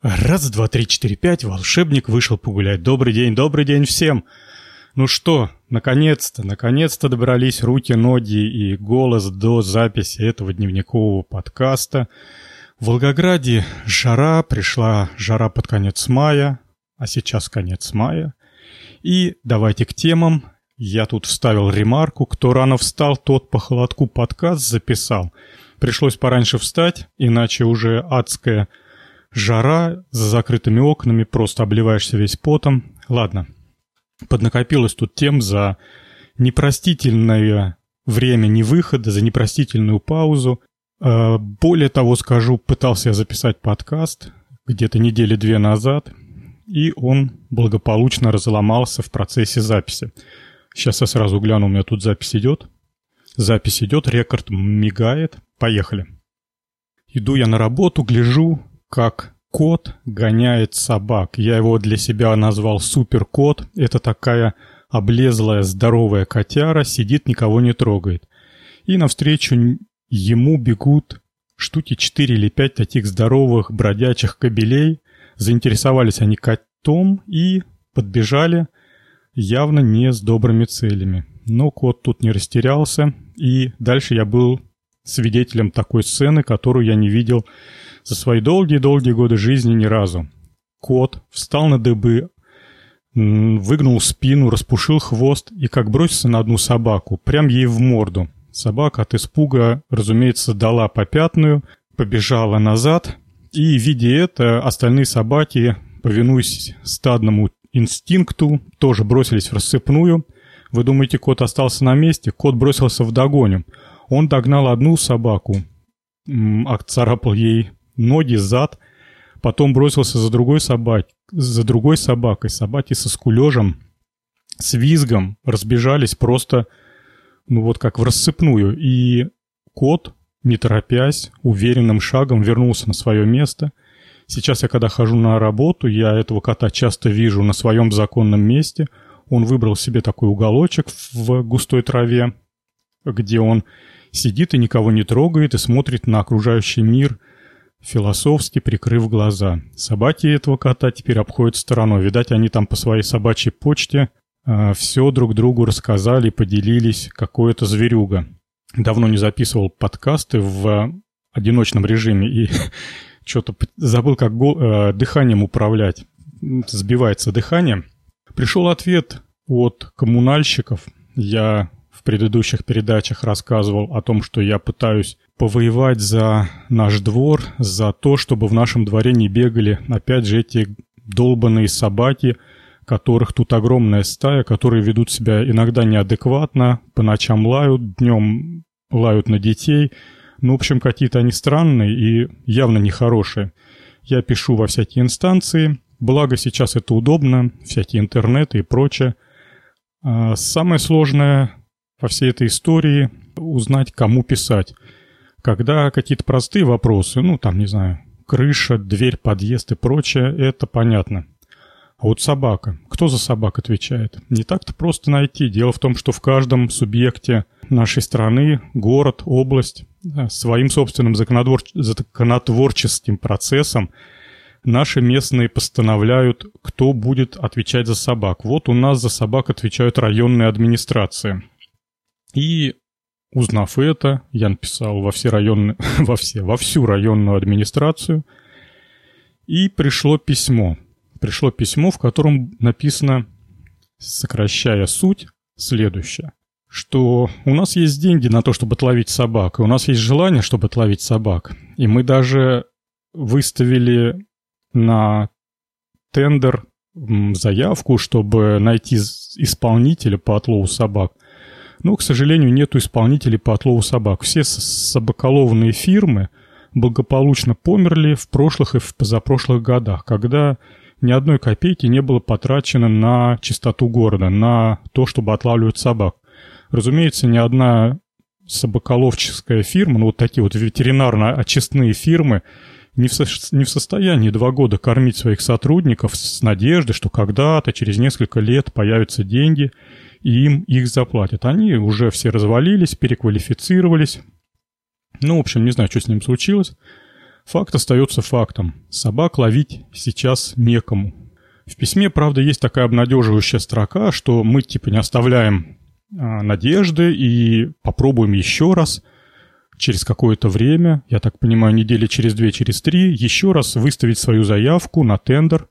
Раз, два, три, четыре, пять, волшебник вышел погулять. Добрый день, добрый день всем! Ну что, наконец-то, наконец-то добрались руки, ноги и голос до записи этого дневникового подкаста. В Волгограде жара, пришла жара под конец мая, а сейчас конец мая. И давайте к темам. Я тут вставил ремарку. Кто рано встал, тот по холодку подкаст записал. Пришлось пораньше встать, иначе уже адская Жара, за закрытыми окнами, просто обливаешься весь потом. Ладно, поднакопилось тут тем за непростительное время невыхода, за непростительную паузу. А, более того скажу, пытался я записать подкаст где-то недели две назад, и он благополучно разломался в процессе записи. Сейчас я сразу гляну, у меня тут запись идет. Запись идет, рекорд мигает. Поехали. Иду я на работу, гляжу, как кот гоняет собак. Я его для себя назвал суперкот. Это такая облезлая здоровая котяра, сидит, никого не трогает. И навстречу ему бегут штуки 4 или 5 таких здоровых бродячих кобелей. Заинтересовались они котом и подбежали явно не с добрыми целями. Но кот тут не растерялся, и дальше я был свидетелем такой сцены, которую я не видел за свои долгие-долгие годы жизни ни разу. Кот встал на дыбы, выгнул спину, распушил хвост и как бросился на одну собаку, прям ей в морду. Собака от испуга, разумеется, дала попятную, побежала назад, и, видя это, остальные собаки, повинуясь стадному инстинкту, тоже бросились в рассыпную. Вы думаете, кот остался на месте? Кот бросился в догоню. Он догнал одну собаку, царапал ей ноги, зад, потом бросился за другой собак, за другой собакой. Собаки со скулежем, с визгом разбежались просто, ну вот как в рассыпную. И кот, не торопясь, уверенным шагом вернулся на свое место. Сейчас я, когда хожу на работу, я этого кота часто вижу на своем законном месте. Он выбрал себе такой уголочек в густой траве, где он сидит и никого не трогает и смотрит на окружающий мир – философски прикрыв глаза. Собаки этого кота теперь обходят стороной. Видать, они там по своей собачьей почте э, а, все друг другу рассказали, поделились, какое-то зверюга. Давно не записывал подкасты в одиночном режиме и что-то забыл, как э, дыханием управлять. Сбивается дыхание. Пришел ответ от коммунальщиков. Я в предыдущих передачах рассказывал о том, что я пытаюсь повоевать за наш двор, за то, чтобы в нашем дворе не бегали, опять же, эти долбанные собаки, которых тут огромная стая, которые ведут себя иногда неадекватно, по ночам лают, днем лают на детей. Ну, в общем, какие-то они странные и явно нехорошие. Я пишу во всякие инстанции, благо сейчас это удобно, всякие интернеты и прочее. А самое сложное во всей этой истории узнать, кому писать. Когда какие-то простые вопросы, ну, там, не знаю, крыша, дверь, подъезд и прочее, это понятно. А вот собака. Кто за собак отвечает? Не так-то просто найти. Дело в том, что в каждом субъекте нашей страны, город, область, своим собственным законотвор... законотворческим процессом наши местные постановляют, кто будет отвечать за собак. Вот у нас за собак отвечают районные администрации. И узнав это, я написал во все районные, во все, во всю районную администрацию, и пришло письмо. Пришло письмо, в котором написано, сокращая суть, следующее что у нас есть деньги на то, чтобы отловить собак, и у нас есть желание, чтобы отловить собак. И мы даже выставили на тендер заявку, чтобы найти исполнителя по отлову собак – но, к сожалению, нету исполнителей по отлову собак. Все собаколовные фирмы благополучно померли в прошлых и в позапрошлых годах, когда ни одной копейки не было потрачено на чистоту города, на то, чтобы отлавливать собак. Разумеется, ни одна собаколовческая фирма, ну вот такие вот ветеринарно-очистные фирмы, не в, со, не в состоянии два года кормить своих сотрудников с надеждой, что когда-то, через несколько лет появятся деньги – и им их заплатят. Они уже все развалились, переквалифицировались. Ну, в общем, не знаю, что с ним случилось. Факт остается фактом. Собак ловить сейчас некому. В письме, правда, есть такая обнадеживающая строка, что мы типа не оставляем а, надежды и попробуем еще раз через какое-то время, я так понимаю, недели через две, через три, еще раз выставить свою заявку на тендер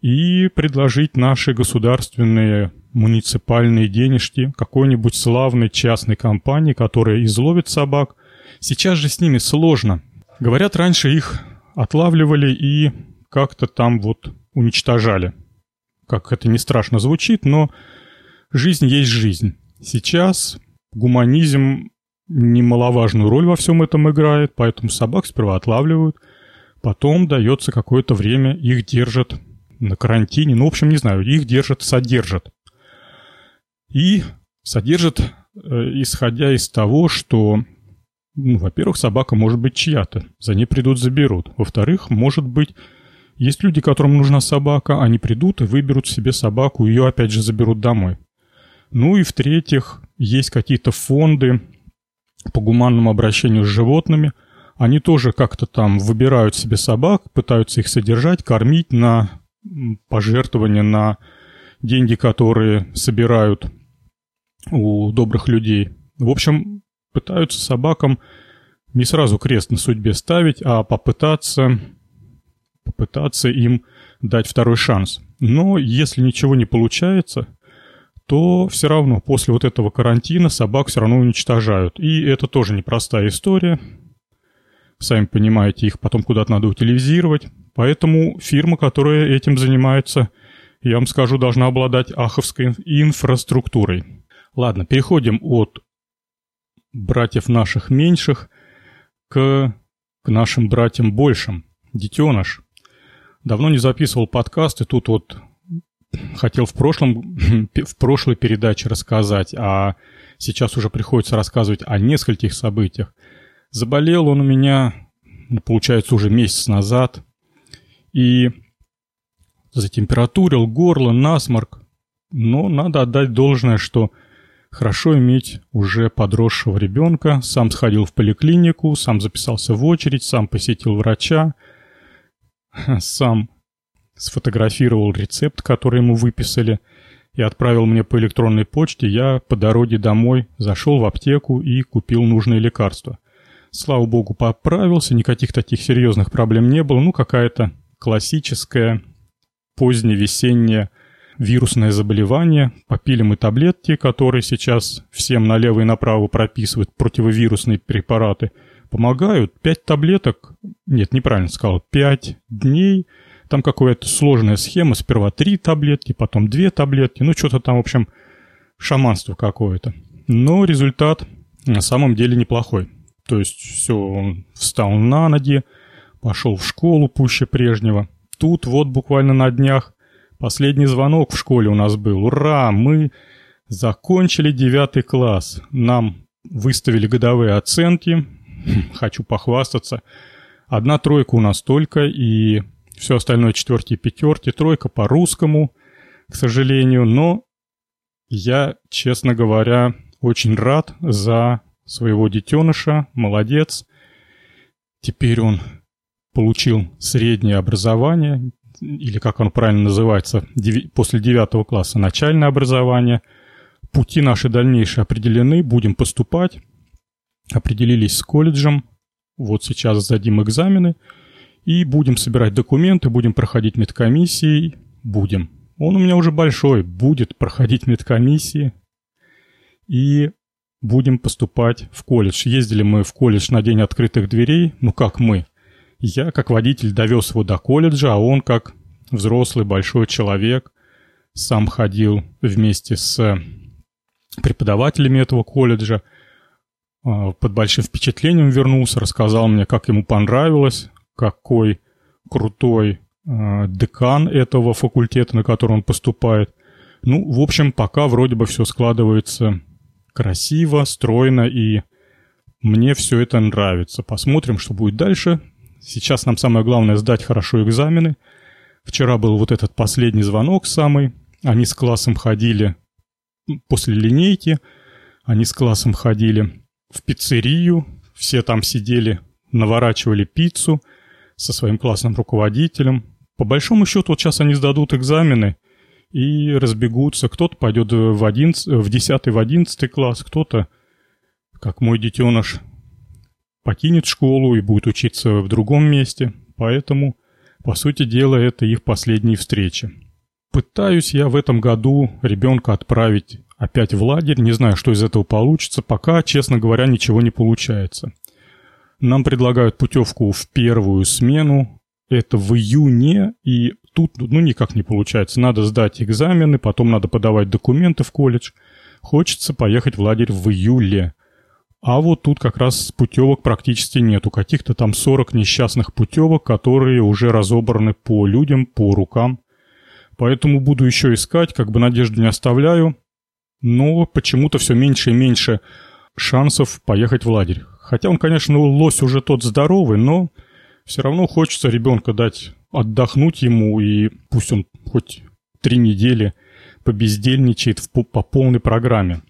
и предложить наши государственные муниципальные денежки какой-нибудь славной частной компании, которая изловит собак. Сейчас же с ними сложно. Говорят, раньше их отлавливали и как-то там вот уничтожали. Как это не страшно звучит, но жизнь есть жизнь. Сейчас гуманизм немаловажную роль во всем этом играет, поэтому собак сперва отлавливают, потом дается какое-то время, их держат на карантине, ну, в общем, не знаю, их держат, содержат. И содержат, э, исходя из того, что, ну, во-первых, собака может быть чья-то, за ней придут, заберут. Во-вторых, может быть, есть люди, которым нужна собака, они придут и выберут себе собаку, ее опять же заберут домой. Ну и в-третьих, есть какие-то фонды по гуманному обращению с животными. Они тоже как-то там выбирают себе собак, пытаются их содержать, кормить на пожертвования, на деньги, которые собирают у добрых людей. В общем, пытаются собакам не сразу крест на судьбе ставить, а попытаться, попытаться им дать второй шанс. Но если ничего не получается, то все равно после вот этого карантина собак все равно уничтожают. И это тоже непростая история. Сами понимаете, их потом куда-то надо утилизировать. Поэтому фирма, которая этим занимается, я вам скажу, должна обладать аховской инфраструктурой. Ладно, переходим от братьев наших меньших к, к нашим братьям большим. Детеныш. Давно не записывал подкаст, и тут вот хотел в прошлом, в прошлой передаче рассказать, а сейчас уже приходится рассказывать о нескольких событиях. Заболел он у меня, получается, уже месяц назад, и затемпературил горло, насморк. Но надо отдать должное, что Хорошо иметь уже подросшего ребенка, сам сходил в поликлинику, сам записался в очередь, сам посетил врача, сам сфотографировал рецепт, который ему выписали, и отправил мне по электронной почте. Я по дороге домой зашел в аптеку и купил нужные лекарства. Слава богу, поправился, никаких таких серьезных проблем не было. Ну, какая-то классическая поздневесенняя вирусное заболевание. Попили мы таблетки, которые сейчас всем налево и направо прописывают, противовирусные препараты. Помогают. Пять таблеток, нет, неправильно сказал, пять дней. Там какая-то сложная схема. Сперва три таблетки, потом две таблетки. Ну, что-то там, в общем, шаманство какое-то. Но результат на самом деле неплохой. То есть все, он встал на ноги, пошел в школу пуще прежнего. Тут вот буквально на днях Последний звонок в школе у нас был. Ура! Мы закончили девятый класс. Нам выставили годовые оценки. Хочу похвастаться. Одна тройка у нас только, и все остальное четверки и пятерки. Тройка по-русскому, к сожалению. Но я, честно говоря, очень рад за своего детеныша. Молодец. Теперь он получил среднее образование, или как оно правильно называется, после девятого класса начальное образование. Пути наши дальнейшие определены, будем поступать. Определились с колледжем. Вот сейчас сдадим экзамены. И будем собирать документы, будем проходить медкомиссии. Будем. Он у меня уже большой, будет проходить медкомиссии. И будем поступать в колледж. Ездили мы в колледж на день открытых дверей. Ну как мы? Я, как водитель, довез его до колледжа, а он, как взрослый большой человек, сам ходил вместе с преподавателями этого колледжа, а, под большим впечатлением вернулся, рассказал мне, как ему понравилось, какой крутой а, декан этого факультета, на который он поступает. Ну, в общем, пока вроде бы все складывается красиво, стройно, и мне все это нравится. Посмотрим, что будет дальше. Сейчас нам самое главное сдать хорошо экзамены. Вчера был вот этот последний звонок самый. Они с классом ходили после линейки. Они с классом ходили в пиццерию. Все там сидели, наворачивали пиццу. со своим классным руководителем. По большому счету, вот сейчас они сдадут экзамены и разбегутся. Кто-то пойдет в, 11, в 10 в 11 класс, кто-то, как мой детеныш, покинет школу и будет учиться в другом месте. Поэтому, по сути дела, это их последние встречи. Пытаюсь я в этом году ребенка отправить опять в лагерь. Не знаю, что из этого получится. Пока, честно говоря, ничего не получается. Нам предлагают путевку в первую смену. Это в июне, и тут ну никак не получается. Надо сдать экзамены, потом надо подавать документы в колледж. Хочется поехать в лагерь в июле. А вот тут как раз путевок практически нету. Каких-то там 40 несчастных путевок, которые уже разобраны по людям, по рукам. Поэтому буду еще искать, как бы надежду не оставляю. Но почему-то все меньше и меньше шансов поехать в лагерь. Хотя он, конечно, лось уже тот здоровый, но все равно хочется ребенка дать отдохнуть ему, и пусть он хоть три недели побездельничает в, по полной программе.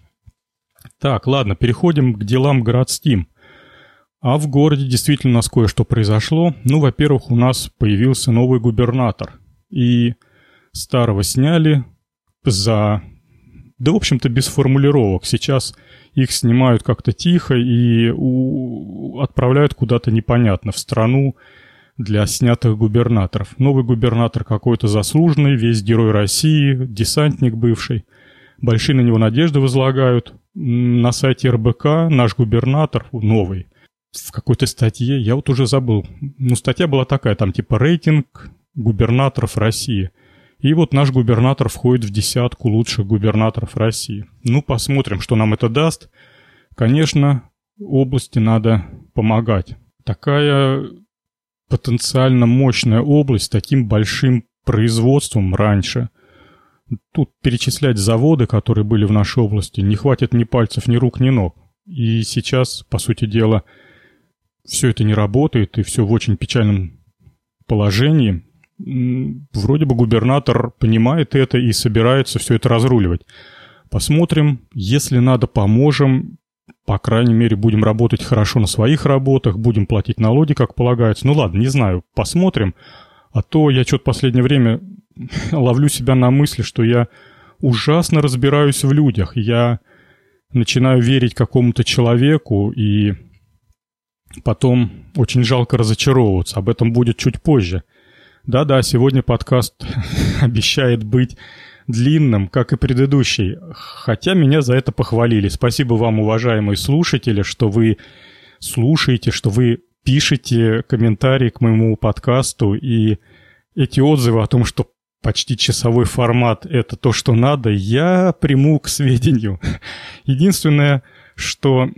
Так, ладно, переходим к делам городским. А в городе действительно у нас кое-что произошло. Ну, во-первых, у нас появился новый губернатор. И старого сняли за... Да, в общем-то, без формулировок. Сейчас их снимают как-то тихо и у... отправляют куда-то непонятно, в страну для снятых губернаторов. Новый губернатор какой-то заслуженный, весь герой России, десантник бывший. Большие на него надежды возлагают на сайте РБК наш губернатор, новый, в какой-то статье, я вот уже забыл, ну, статья была такая, там типа рейтинг губернаторов России. И вот наш губернатор входит в десятку лучших губернаторов России. Ну, посмотрим, что нам это даст. Конечно, области надо помогать. Такая потенциально мощная область с таким большим производством раньше – Тут перечислять заводы, которые были в нашей области, не хватит ни пальцев, ни рук, ни ног. И сейчас, по сути дела, все это не работает, и все в очень печальном положении. Вроде бы губернатор понимает это и собирается все это разруливать. Посмотрим, если надо, поможем. По крайней мере, будем работать хорошо на своих работах, будем платить налоги, как полагается. Ну ладно, не знаю, посмотрим. А то я что-то последнее время ловлю себя на мысли, что я ужасно разбираюсь в людях. Я начинаю верить какому-то человеку, и потом очень жалко разочаровываться. Об этом будет чуть позже. Да-да, сегодня подкаст обещает быть длинным, как и предыдущий. Хотя меня за это похвалили. Спасибо вам, уважаемые слушатели, что вы слушаете, что вы пишете комментарии к моему подкасту. И эти отзывы о том, что почти часовой формат — это то, что надо, я приму к сведению. Единственное, что,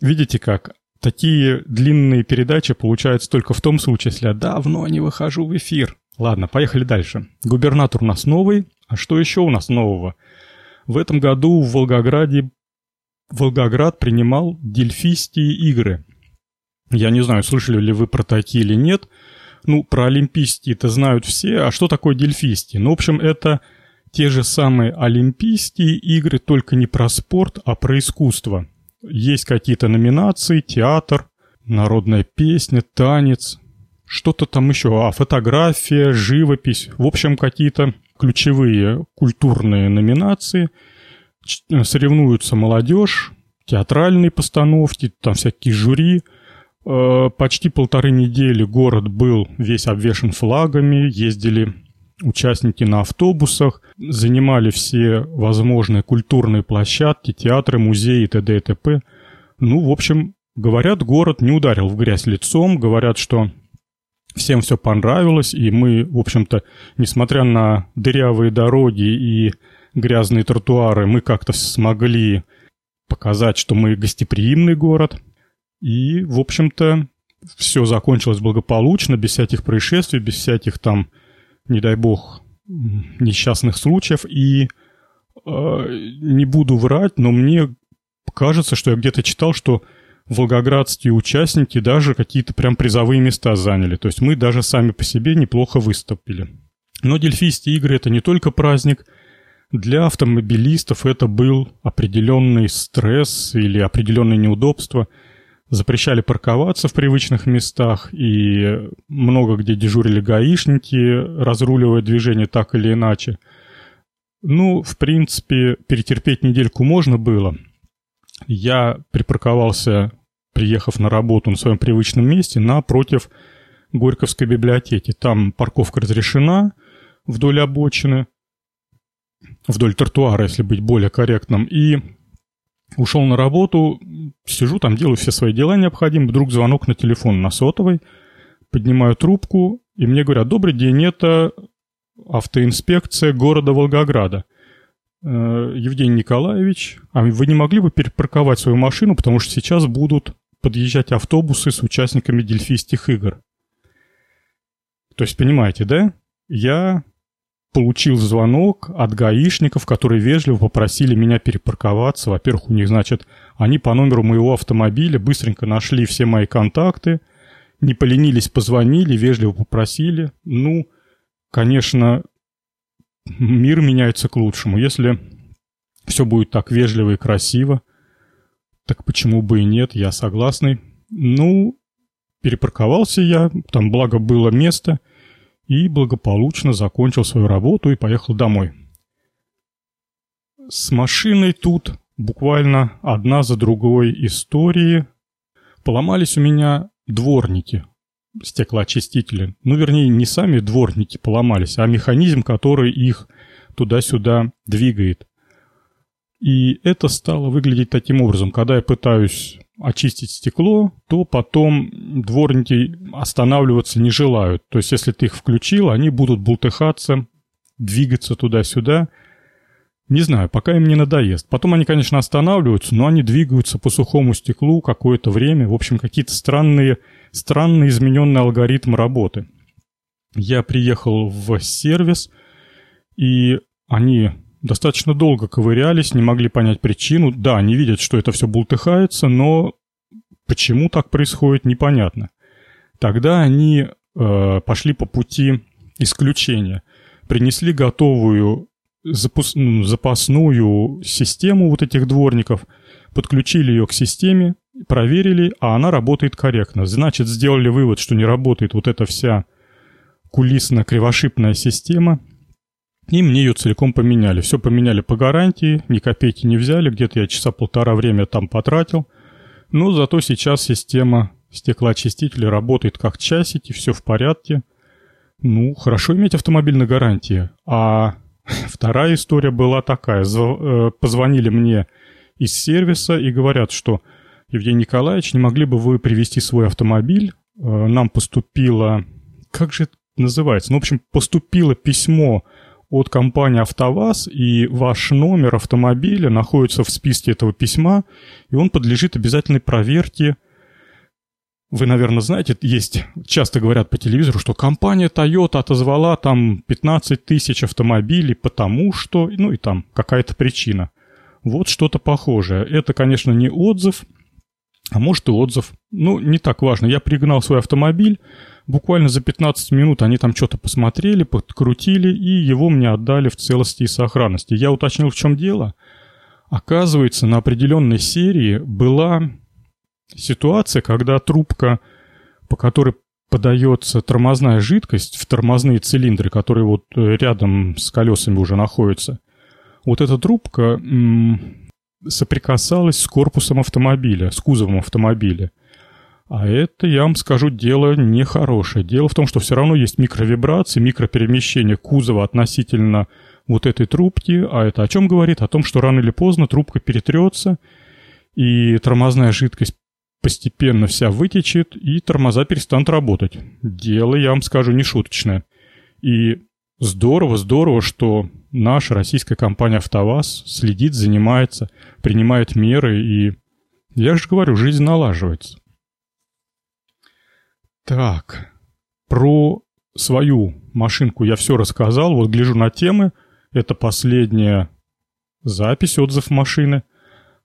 видите как, такие длинные передачи получаются только в том случае, если я давно не выхожу в эфир. Ладно, поехали дальше. Губернатор у нас новый. А что еще у нас нового? В этом году в Волгограде Волгоград принимал дельфийские игры. Я не знаю, слышали ли вы про такие или нет — ну, про олимпийские-то знают все, а что такое дельфийские? Ну, в общем, это те же самые олимпийские игры, только не про спорт, а про искусство. Есть какие-то номинации, театр, народная песня, танец, что-то там еще, а фотография, живопись, в общем, какие-то ключевые культурные номинации. Соревнуются молодежь, театральные постановки, там всякие жюри – Э, почти полторы недели город был весь обвешен флагами, ездили участники на автобусах, занимали все возможные культурные площадки, театры, музеи т.д. и т.п. Ну, в общем, говорят, город не ударил в грязь лицом, говорят, что всем все понравилось, и мы, в общем-то, несмотря на дырявые дороги и грязные тротуары, мы как-то смогли показать, что мы гостеприимный город – и, в общем-то, все закончилось благополучно, без всяких происшествий, без всяких там, не дай бог, несчастных случаев. И э, не буду врать, но мне кажется, что я где-то читал, что волгоградские участники даже какие-то прям призовые места заняли. То есть мы даже сами по себе неплохо выступили. Но Дельфийские игры — это не только праздник. Для автомобилистов это был определенный стресс или определенное неудобство — запрещали парковаться в привычных местах, и много где дежурили гаишники, разруливая движение так или иначе. Ну, в принципе, перетерпеть недельку можно было. Я припарковался, приехав на работу на своем привычном месте, напротив Горьковской библиотеки. Там парковка разрешена вдоль обочины, вдоль тротуара, если быть более корректным. И ушел на работу, сижу там, делаю все свои дела необходимые, вдруг звонок на телефон на сотовой, поднимаю трубку, и мне говорят, добрый день, это автоинспекция города Волгограда. Э, Евгений Николаевич, а вы не могли бы перепарковать свою машину, потому что сейчас будут подъезжать автобусы с участниками дельфийских игр. То есть, понимаете, да? Я получил звонок от гаишников, которые вежливо попросили меня перепарковаться. Во-первых, у них, значит, они по номеру моего автомобиля быстренько нашли все мои контакты, не поленились, позвонили, вежливо попросили. Ну, конечно, мир меняется к лучшему. Если все будет так вежливо и красиво, так почему бы и нет, я согласный. Ну, перепарковался я, там благо было место – и благополучно закончил свою работу и поехал домой. С машиной тут буквально одна за другой истории. Поломались у меня дворники, стеклоочистители. Ну, вернее, не сами дворники поломались, а механизм, который их туда-сюда двигает. И это стало выглядеть таким образом. Когда я пытаюсь очистить стекло, то потом дворники останавливаться не желают. То есть, если ты их включил, они будут бултыхаться, двигаться туда-сюда. Не знаю, пока им не надоест. Потом они, конечно, останавливаются, но они двигаются по сухому стеклу какое-то время. В общем, какие-то странные, странные измененные алгоритмы работы. Я приехал в сервис, и они достаточно долго ковырялись, не могли понять причину. Да, они видят, что это все бултыхается, но почему так происходит, непонятно. Тогда они э, пошли по пути исключения. Принесли готовую запас, ну, запасную систему вот этих дворников, подключили ее к системе, проверили, а она работает корректно. Значит, сделали вывод, что не работает вот эта вся кулисно-кривошипная система – и мне ее целиком поменяли. Все поменяли по гарантии, ни копейки не взяли, где-то я часа полтора время там потратил. Но зато сейчас система стеклоочистителя работает как часики, все в порядке. Ну, хорошо иметь автомобиль на гарантии. А вторая история была такая. Э, позвонили мне из сервиса и говорят, что Евгений Николаевич, не могли бы вы привезти свой автомобиль? Э, нам поступило... Как же это называется? Ну, в общем, поступило письмо от компании «АвтоВАЗ», и ваш номер автомобиля находится в списке этого письма, и он подлежит обязательной проверке. Вы, наверное, знаете, есть, часто говорят по телевизору, что компания Toyota отозвала там 15 тысяч автомобилей, потому что, ну и там какая-то причина. Вот что-то похожее. Это, конечно, не отзыв, а может и отзыв. Ну, не так важно. Я пригнал свой автомобиль, Буквально за 15 минут они там что-то посмотрели, подкрутили, и его мне отдали в целости и сохранности. Я уточнил, в чем дело. Оказывается, на определенной серии была ситуация, когда трубка, по которой подается тормозная жидкость в тормозные цилиндры, которые вот э, рядом с колесами уже находятся, вот эта трубка м- соприкасалась с корпусом автомобиля, с кузовом автомобиля. А это, я вам скажу, дело нехорошее. Дело в том, что все равно есть микровибрации, микроперемещение кузова относительно вот этой трубки. А это о чем говорит? О том, что рано или поздно трубка перетрется, и тормозная жидкость постепенно вся вытечет, и тормоза перестанут работать. Дело, я вам скажу, не шуточное. И здорово, здорово, что наша российская компания «АвтоВАЗ» следит, занимается, принимает меры, и я же говорю, жизнь налаживается. Так, про свою машинку я все рассказал. Вот гляжу на темы. Это последняя запись, отзыв машины.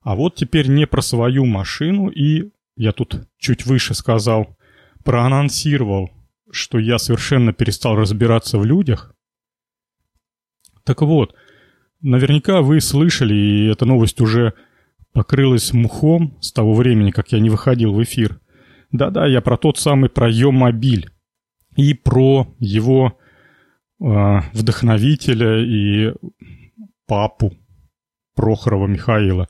А вот теперь не про свою машину. И я тут чуть выше сказал, проанонсировал, что я совершенно перестал разбираться в людях. Так вот, наверняка вы слышали, и эта новость уже покрылась мухом с того времени, как я не выходил в эфир. Да-да, я про тот самый проем мобиль и про его э, вдохновителя и папу Прохорова Михаила.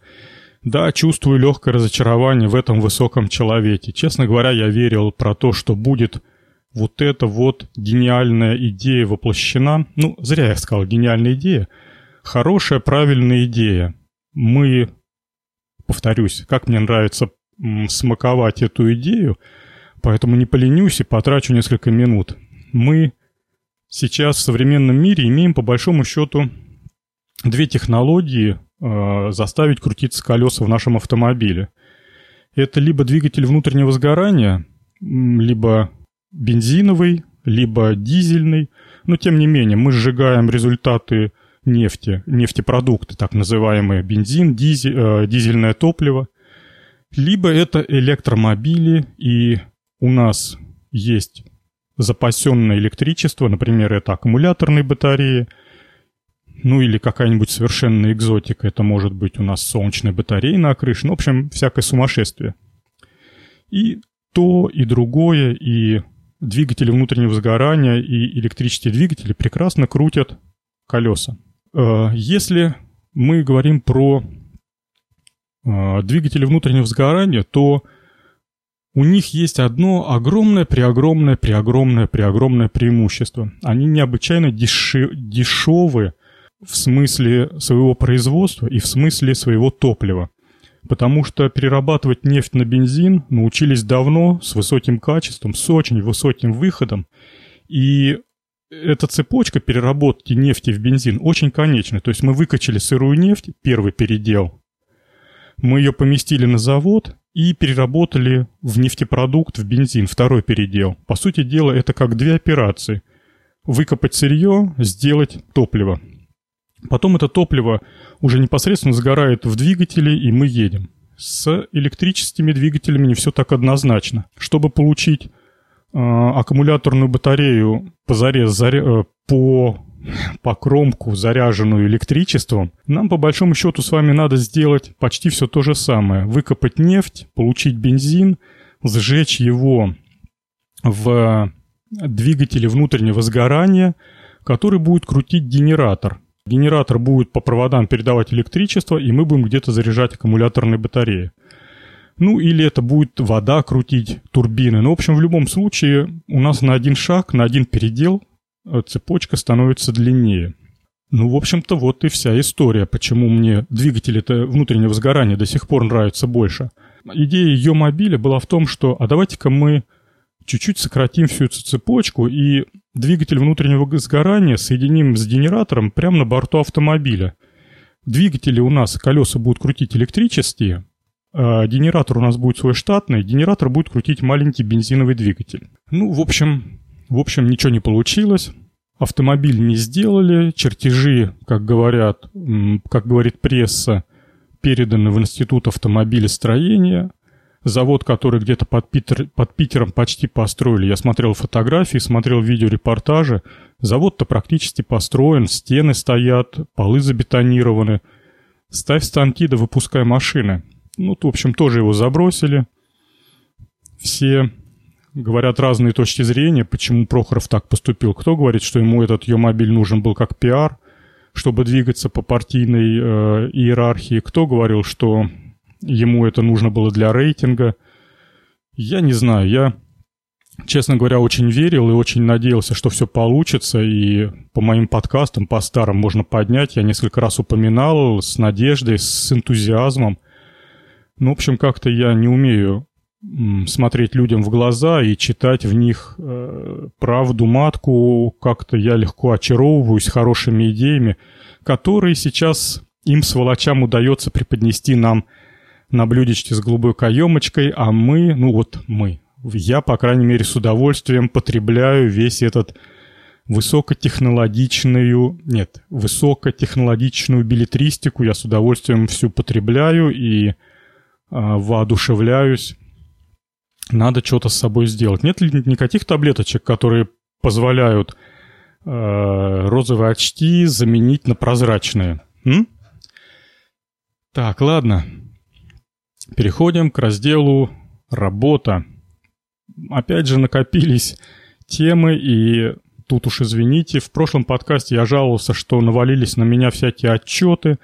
Да, чувствую легкое разочарование в этом высоком человеке. Честно говоря, я верил про то, что будет вот эта вот гениальная идея воплощена. Ну, зря я сказал гениальная идея. Хорошая, правильная идея. Мы, повторюсь, как мне нравится смаковать эту идею, поэтому не поленюсь и потрачу несколько минут. Мы сейчас в современном мире имеем по большому счету две технологии э, заставить крутиться колеса в нашем автомобиле. Это либо двигатель внутреннего сгорания, либо бензиновый, либо дизельный. Но тем не менее мы сжигаем результаты нефти, нефтепродукты, так называемые бензин, дизель, э, дизельное топливо. Либо это электромобили, и у нас есть запасенное электричество, например, это аккумуляторные батареи, ну или какая-нибудь совершенная экзотика, это может быть у нас солнечная батарея на крыше, ну, в общем, всякое сумасшествие. И то, и другое, и двигатели внутреннего сгорания, и электрические двигатели прекрасно крутят колеса. Э, если мы говорим про двигатели внутреннего сгорания, то у них есть одно огромное, преогромное, преогромное, преогромное преимущество. Они необычайно деши- дешевые в смысле своего производства и в смысле своего топлива. Потому что перерабатывать нефть на бензин научились давно, с высоким качеством, с очень высоким выходом. И эта цепочка переработки нефти в бензин очень конечна. То есть мы выкачали сырую нефть, первый передел, мы ее поместили на завод и переработали в нефтепродукт, в бензин, второй передел. По сути дела, это как две операции. Выкопать сырье, сделать топливо. Потом это топливо уже непосредственно сгорает в двигателе, и мы едем. С электрическими двигателями не все так однозначно. Чтобы получить э, аккумуляторную батарею позарез, заря, э, по, по кромку, заряженную электричеством, нам по большому счету с вами надо сделать почти все то же самое. Выкопать нефть, получить бензин, сжечь его в двигателе внутреннего сгорания, который будет крутить генератор. Генератор будет по проводам передавать электричество, и мы будем где-то заряжать аккумуляторные батареи. Ну, или это будет вода крутить, турбины. Ну, в общем, в любом случае, у нас на один шаг, на один передел цепочка становится длиннее. Ну, в общем-то, вот и вся история, почему мне двигатель это внутреннего сгорания до сих пор нравится больше. Идея ее мобиля была в том, что а давайте-ка мы чуть-чуть сократим всю эту цепочку и двигатель внутреннего сгорания соединим с генератором прямо на борту автомобиля. Двигатели у нас, колеса будут крутить электрические, а генератор у нас будет свой штатный, генератор будет крутить маленький бензиновый двигатель. Ну, в общем, в общем, ничего не получилось. Автомобиль не сделали, чертежи, как говорят, как говорит пресса, переданы в Институт автомобилестроения. Завод, который где-то под, Питер, под Питером почти построили. Я смотрел фотографии, смотрел видеорепортажи. Завод-то практически построен, стены стоят, полы забетонированы. Ставь станки да выпускай машины. Ну, в общем, тоже его забросили. Все говорят разные точки зрения, почему Прохоров так поступил. Кто говорит, что ему этот Йомобиль нужен был как пиар, чтобы двигаться по партийной э, иерархии. Кто говорил, что ему это нужно было для рейтинга. Я не знаю, я, честно говоря, очень верил и очень надеялся, что все получится, и по моим подкастам, по старым можно поднять, я несколько раз упоминал с надеждой, с энтузиазмом. Ну, в общем, как-то я не умею смотреть людям в глаза и читать в них э, правду матку. Как-то я легко очаровываюсь хорошими идеями, которые сейчас им, сволочам, удается преподнести нам на блюдечке с голубой каемочкой, а мы, ну вот мы, я, по крайней мере, с удовольствием потребляю весь этот высокотехнологичную, нет, высокотехнологичную билетристику я с удовольствием всю потребляю и а, воодушевляюсь. Надо что-то с собой сделать. Нет ли никаких таблеточек, которые позволяют э, розовые очки заменить на прозрачные? М? Так, ладно. Переходим к разделу «Работа». Опять же накопились темы, и тут уж извините, в прошлом подкасте я жаловался, что навалились на меня всякие отчеты,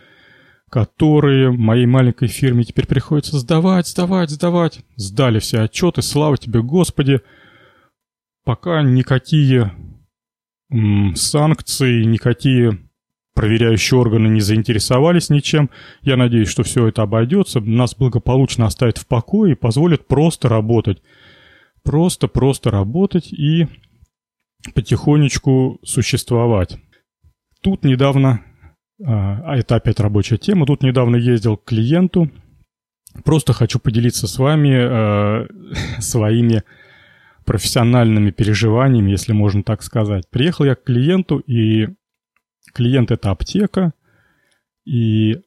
которые моей маленькой фирме теперь приходится сдавать, сдавать, сдавать. Сдали все отчеты, слава тебе, Господи. Пока никакие м, санкции, никакие проверяющие органы не заинтересовались ничем. Я надеюсь, что все это обойдется, нас благополучно оставят в покое и позволят просто работать. Просто-просто работать и потихонечку существовать. Тут недавно, а, а это опять рабочая тема, тут недавно ездил к клиенту. Просто хочу поделиться с вами э, своими профессиональными переживаниями, если можно так сказать. Приехал я к клиенту, и клиент это аптека, и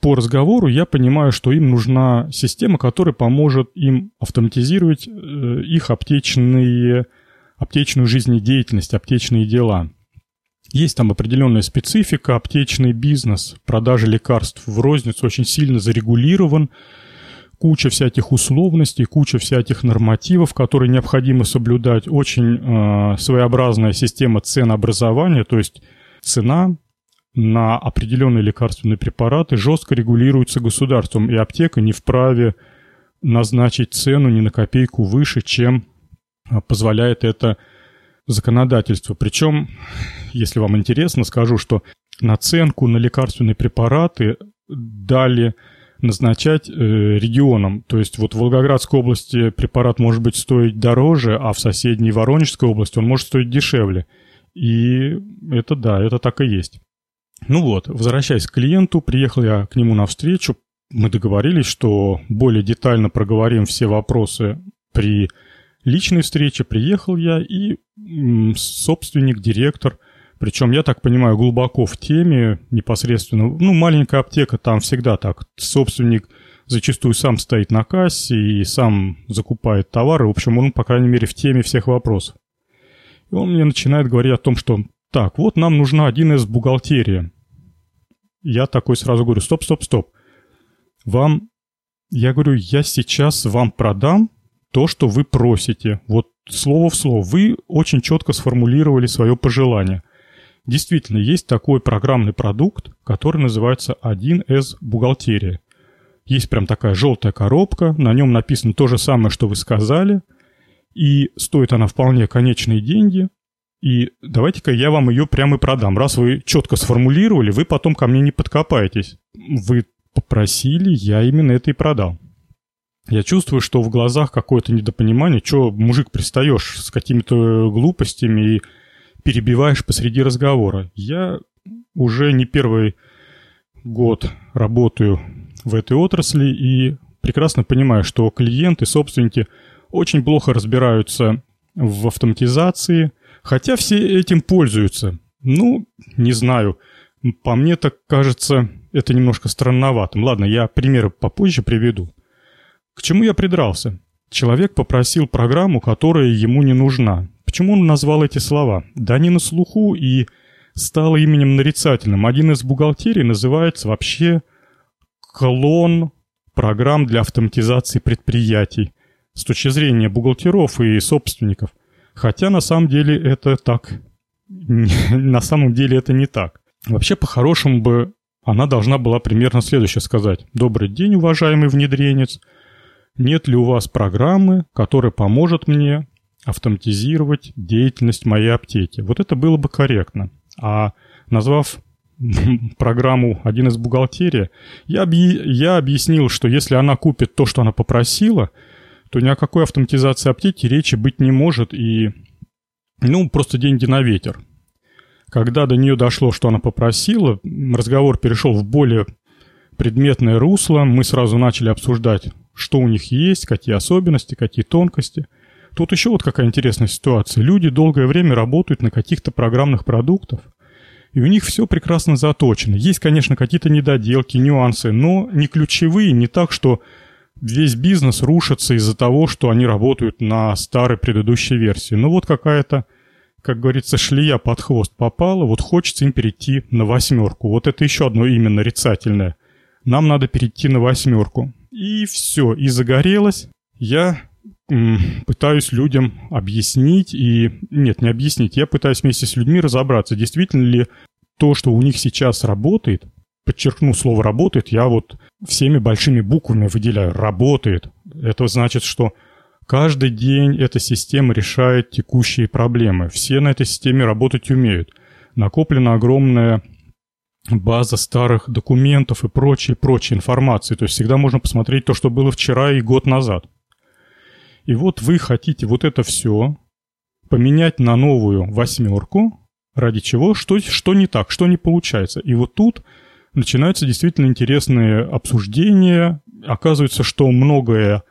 по разговору я понимаю, что им нужна система, которая поможет им автоматизировать э, их аптечные, аптечную жизнедеятельность, аптечные дела. Есть там определенная специфика, аптечный бизнес, продажа лекарств в розницу очень сильно зарегулирован, куча всяких условностей, куча всяких нормативов, которые необходимо соблюдать, очень э, своеобразная система ценообразования, то есть цена на определенные лекарственные препараты жестко регулируется государством, и аптека не вправе назначить цену ни на копейку выше, чем а, позволяет это законодательство. Причем, если вам интересно, скажу, что наценку на лекарственные препараты дали назначать э, регионам. То есть вот в Волгоградской области препарат может быть стоить дороже, а в соседней Воронежской области он может стоить дешевле. И это да, это так и есть. Ну вот, возвращаясь к клиенту, приехал я к нему навстречу. Мы договорились, что более детально проговорим все вопросы при личной встрече. Приехал я и собственник, директор, причем, я так понимаю, глубоко в теме непосредственно. Ну, маленькая аптека, там всегда так. Собственник зачастую сам стоит на кассе и сам закупает товары. В общем, он, по крайней мере, в теме всех вопросов. И он мне начинает говорить о том, что так, вот нам нужна один из бухгалтерия. Я такой сразу говорю, стоп, стоп, стоп. Вам, я говорю, я сейчас вам продам то, что вы просите. Вот слово в слово. Вы очень четко сформулировали свое пожелание. Действительно, есть такой программный продукт, который называется 1С бухгалтерия. Есть прям такая желтая коробка, на нем написано то же самое, что вы сказали – и стоит она вполне конечные деньги. И давайте-ка я вам ее прямо и продам. Раз вы четко сформулировали, вы потом ко мне не подкопаетесь. Вы попросили, я именно это и продал. Я чувствую, что в глазах какое-то недопонимание. Че, мужик, пристаешь с какими-то глупостями и перебиваешь посреди разговора. Я уже не первый год работаю в этой отрасли и прекрасно понимаю, что клиенты, собственники – очень плохо разбираются в автоматизации, хотя все этим пользуются. Ну, не знаю. По мне так кажется, это немножко странноватым. Ладно, я примеры попозже приведу. К чему я придрался? Человек попросил программу, которая ему не нужна. Почему он назвал эти слова? Да они на слуху и стало именем нарицательным. Один из бухгалтерий называется вообще клон программ для автоматизации предприятий с точки зрения бухгалтеров и собственников. Хотя на самом деле это так. На самом деле это не так. Вообще, по-хорошему бы она должна была примерно следующее сказать. «Добрый день, уважаемый внедренец. Нет ли у вас программы, которая поможет мне автоматизировать деятельность моей аптеки?» Вот это было бы корректно. А назвав программу «Один из бухгалтерия», я, объ... я объяснил, что если она купит то, что она попросила – то ни о какой автоматизации аптеки речи быть не может, и, ну, просто деньги на ветер. Когда до нее дошло, что она попросила, разговор перешел в более предметное русло, мы сразу начали обсуждать, что у них есть, какие особенности, какие тонкости. Тут еще вот какая интересная ситуация. Люди долгое время работают на каких-то программных продуктах, и у них все прекрасно заточено. Есть, конечно, какие-то недоделки, нюансы, но не ключевые, не так, что весь бизнес рушится из-за того, что они работают на старой предыдущей версии. Ну вот какая-то, как говорится, шлия под хвост попала, вот хочется им перейти на восьмерку. Вот это еще одно имя нарицательное. Нам надо перейти на восьмерку. И все, и загорелось. Я пытаюсь людям объяснить и... Нет, не объяснить. Я пытаюсь вместе с людьми разобраться, действительно ли то, что у них сейчас работает, подчеркну слово «работает», я вот всеми большими буквами выделяю «работает». Это значит, что каждый день эта система решает текущие проблемы. Все на этой системе работать умеют. Накоплена огромная база старых документов и прочей, прочей информации. То есть всегда можно посмотреть то, что было вчера и год назад. И вот вы хотите вот это все поменять на новую восьмерку, ради чего, что, что не так, что не получается. И вот тут начинаются действительно интересные обсуждения. Оказывается, что многое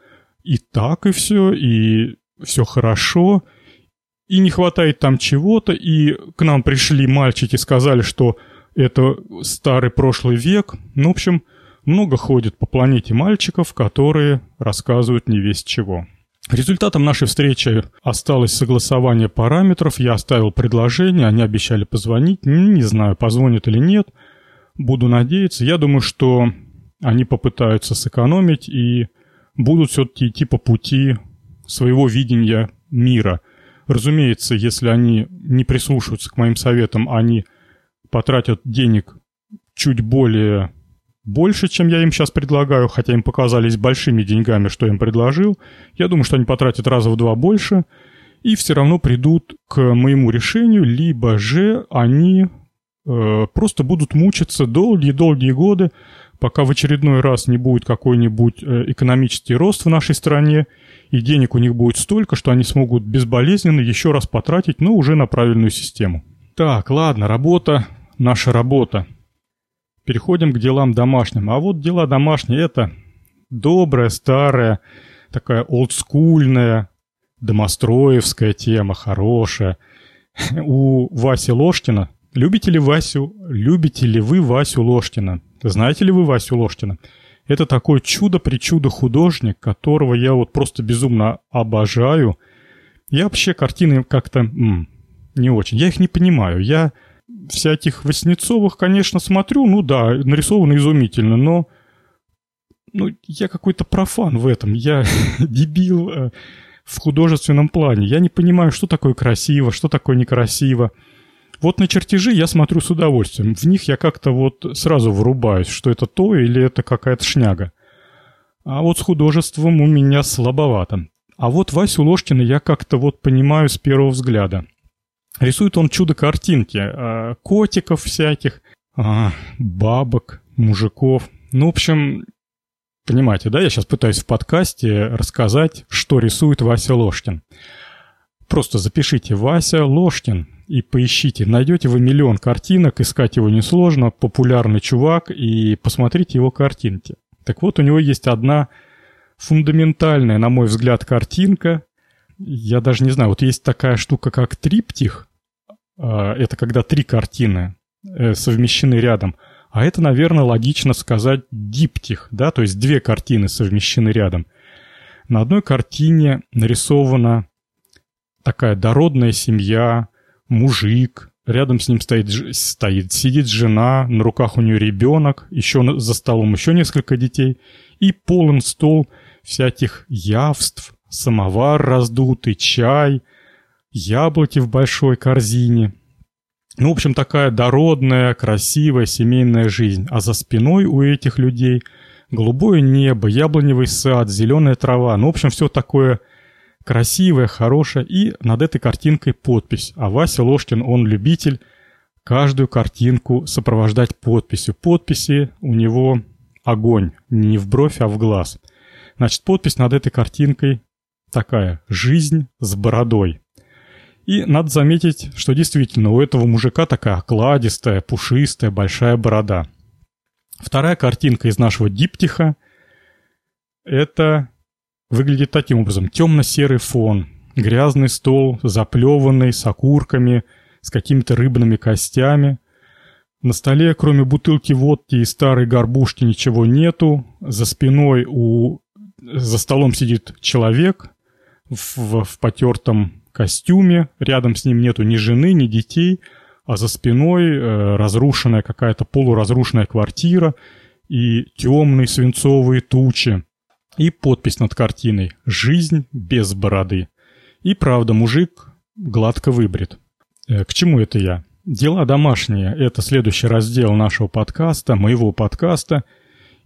и так, и все, и все хорошо, и не хватает там чего-то, и к нам пришли мальчики, сказали, что это старый прошлый век. Ну, в общем, много ходит по планете мальчиков, которые рассказывают не весь чего. Результатом нашей встречи осталось согласование параметров. Я оставил предложение, они обещали позвонить. Не знаю, позвонят или нет. Буду надеяться. Я думаю, что они попытаются сэкономить и будут все-таки идти по пути своего видения мира. Разумеется, если они не прислушаются к моим советам, они потратят денег чуть более больше, чем я им сейчас предлагаю, хотя им показались большими деньгами, что я им предложил. Я думаю, что они потратят раза в два больше и все равно придут к моему решению, либо же они э, просто будут мучиться долгие-долгие годы, пока в очередной раз не будет какой-нибудь э, экономический рост в нашей стране, и денег у них будет столько, что они смогут безболезненно еще раз потратить, но уже на правильную систему. Так, ладно, работа, наша работа – Переходим к делам домашним. А вот дела домашние – это добрая, старая, такая олдскульная, домостроевская тема, хорошая. У Васи Ложкина. Любите ли Васю, любите ли вы Васю Ложкина? Знаете ли вы Васю Ложкина? Это такой чудо-причудо художник, которого я вот просто безумно обожаю. Я вообще картины как-то не очень. Я их не понимаю. Я всяких Васнецовых, конечно, смотрю, ну да, нарисовано изумительно, но ну, я какой-то профан в этом, я дебил э, в художественном плане. Я не понимаю, что такое красиво, что такое некрасиво. Вот на чертежи я смотрю с удовольствием. В них я как-то вот сразу врубаюсь, что это то или это какая-то шняга. А вот с художеством у меня слабовато. А вот Васю Ложкина я как-то вот понимаю с первого взгляда – Рисует он чудо-картинки. Э, котиков всяких, а, бабок, мужиков. Ну, в общем, понимаете, да, я сейчас пытаюсь в подкасте рассказать, что рисует Вася Ложкин. Просто запишите «Вася Ложкин» и поищите. Найдете вы миллион картинок, искать его несложно, популярный чувак, и посмотрите его картинки. Так вот, у него есть одна фундаментальная, на мой взгляд, картинка. Я даже не знаю, вот есть такая штука, как триптих, это когда три картины э, совмещены рядом. А это, наверное, логично сказать диптих, да, то есть две картины совмещены рядом. На одной картине нарисована такая дородная семья, мужик, рядом с ним стоит, стоит, сидит жена, на руках у нее ребенок, еще за столом еще несколько детей, и полон стол всяких явств, самовар раздутый, чай – яблоки в большой корзине. Ну, в общем, такая дородная, красивая семейная жизнь. А за спиной у этих людей голубое небо, яблоневый сад, зеленая трава. Ну, в общем, все такое красивое, хорошее. И над этой картинкой подпись. А Вася Ложкин, он любитель каждую картинку сопровождать подписью. Подписи у него огонь. Не в бровь, а в глаз. Значит, подпись над этой картинкой такая. «Жизнь с бородой». И надо заметить, что действительно у этого мужика такая окладистая, пушистая, большая борода. Вторая картинка из нашего диптиха – это выглядит таким образом. Темно-серый фон, грязный стол, заплеванный, с окурками, с какими-то рыбными костями. На столе, кроме бутылки водки и старой горбушки, ничего нету. За спиной у... За столом сидит человек в, в потертом костюме, рядом с ним нету ни жены, ни детей, а за спиной э, разрушенная какая-то полуразрушенная квартира, и темные свинцовые тучи, и подпись над картиной «Жизнь без бороды». И правда, мужик гладко выбрит. Э, к чему это я? Дела домашние – это следующий раздел нашего подкаста, моего подкаста.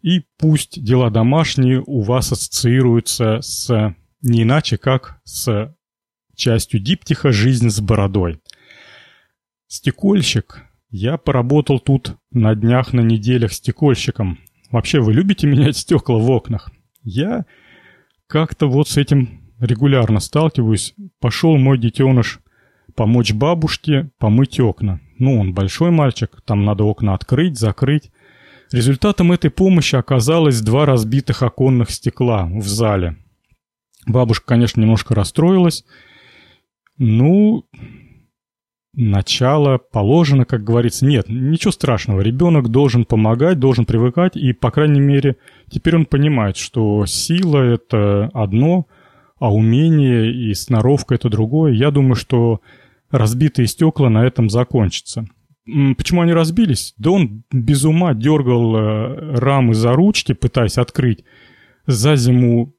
И пусть дела домашние у вас ассоциируются с не иначе, как с частью диптиха «Жизнь с бородой». Стекольщик. Я поработал тут на днях, на неделях стекольщиком. Вообще, вы любите менять стекла в окнах? Я как-то вот с этим регулярно сталкиваюсь. Пошел мой детеныш помочь бабушке помыть окна. Ну, он большой мальчик, там надо окна открыть, закрыть. Результатом этой помощи оказалось два разбитых оконных стекла в зале. Бабушка, конечно, немножко расстроилась. Ну, начало положено, как говорится. Нет, ничего страшного. Ребенок должен помогать, должен привыкать. И, по крайней мере, теперь он понимает, что сила – это одно, а умение и сноровка – это другое. Я думаю, что разбитые стекла на этом закончатся. Почему они разбились? Да он без ума дергал э, рамы за ручки, пытаясь открыть за зиму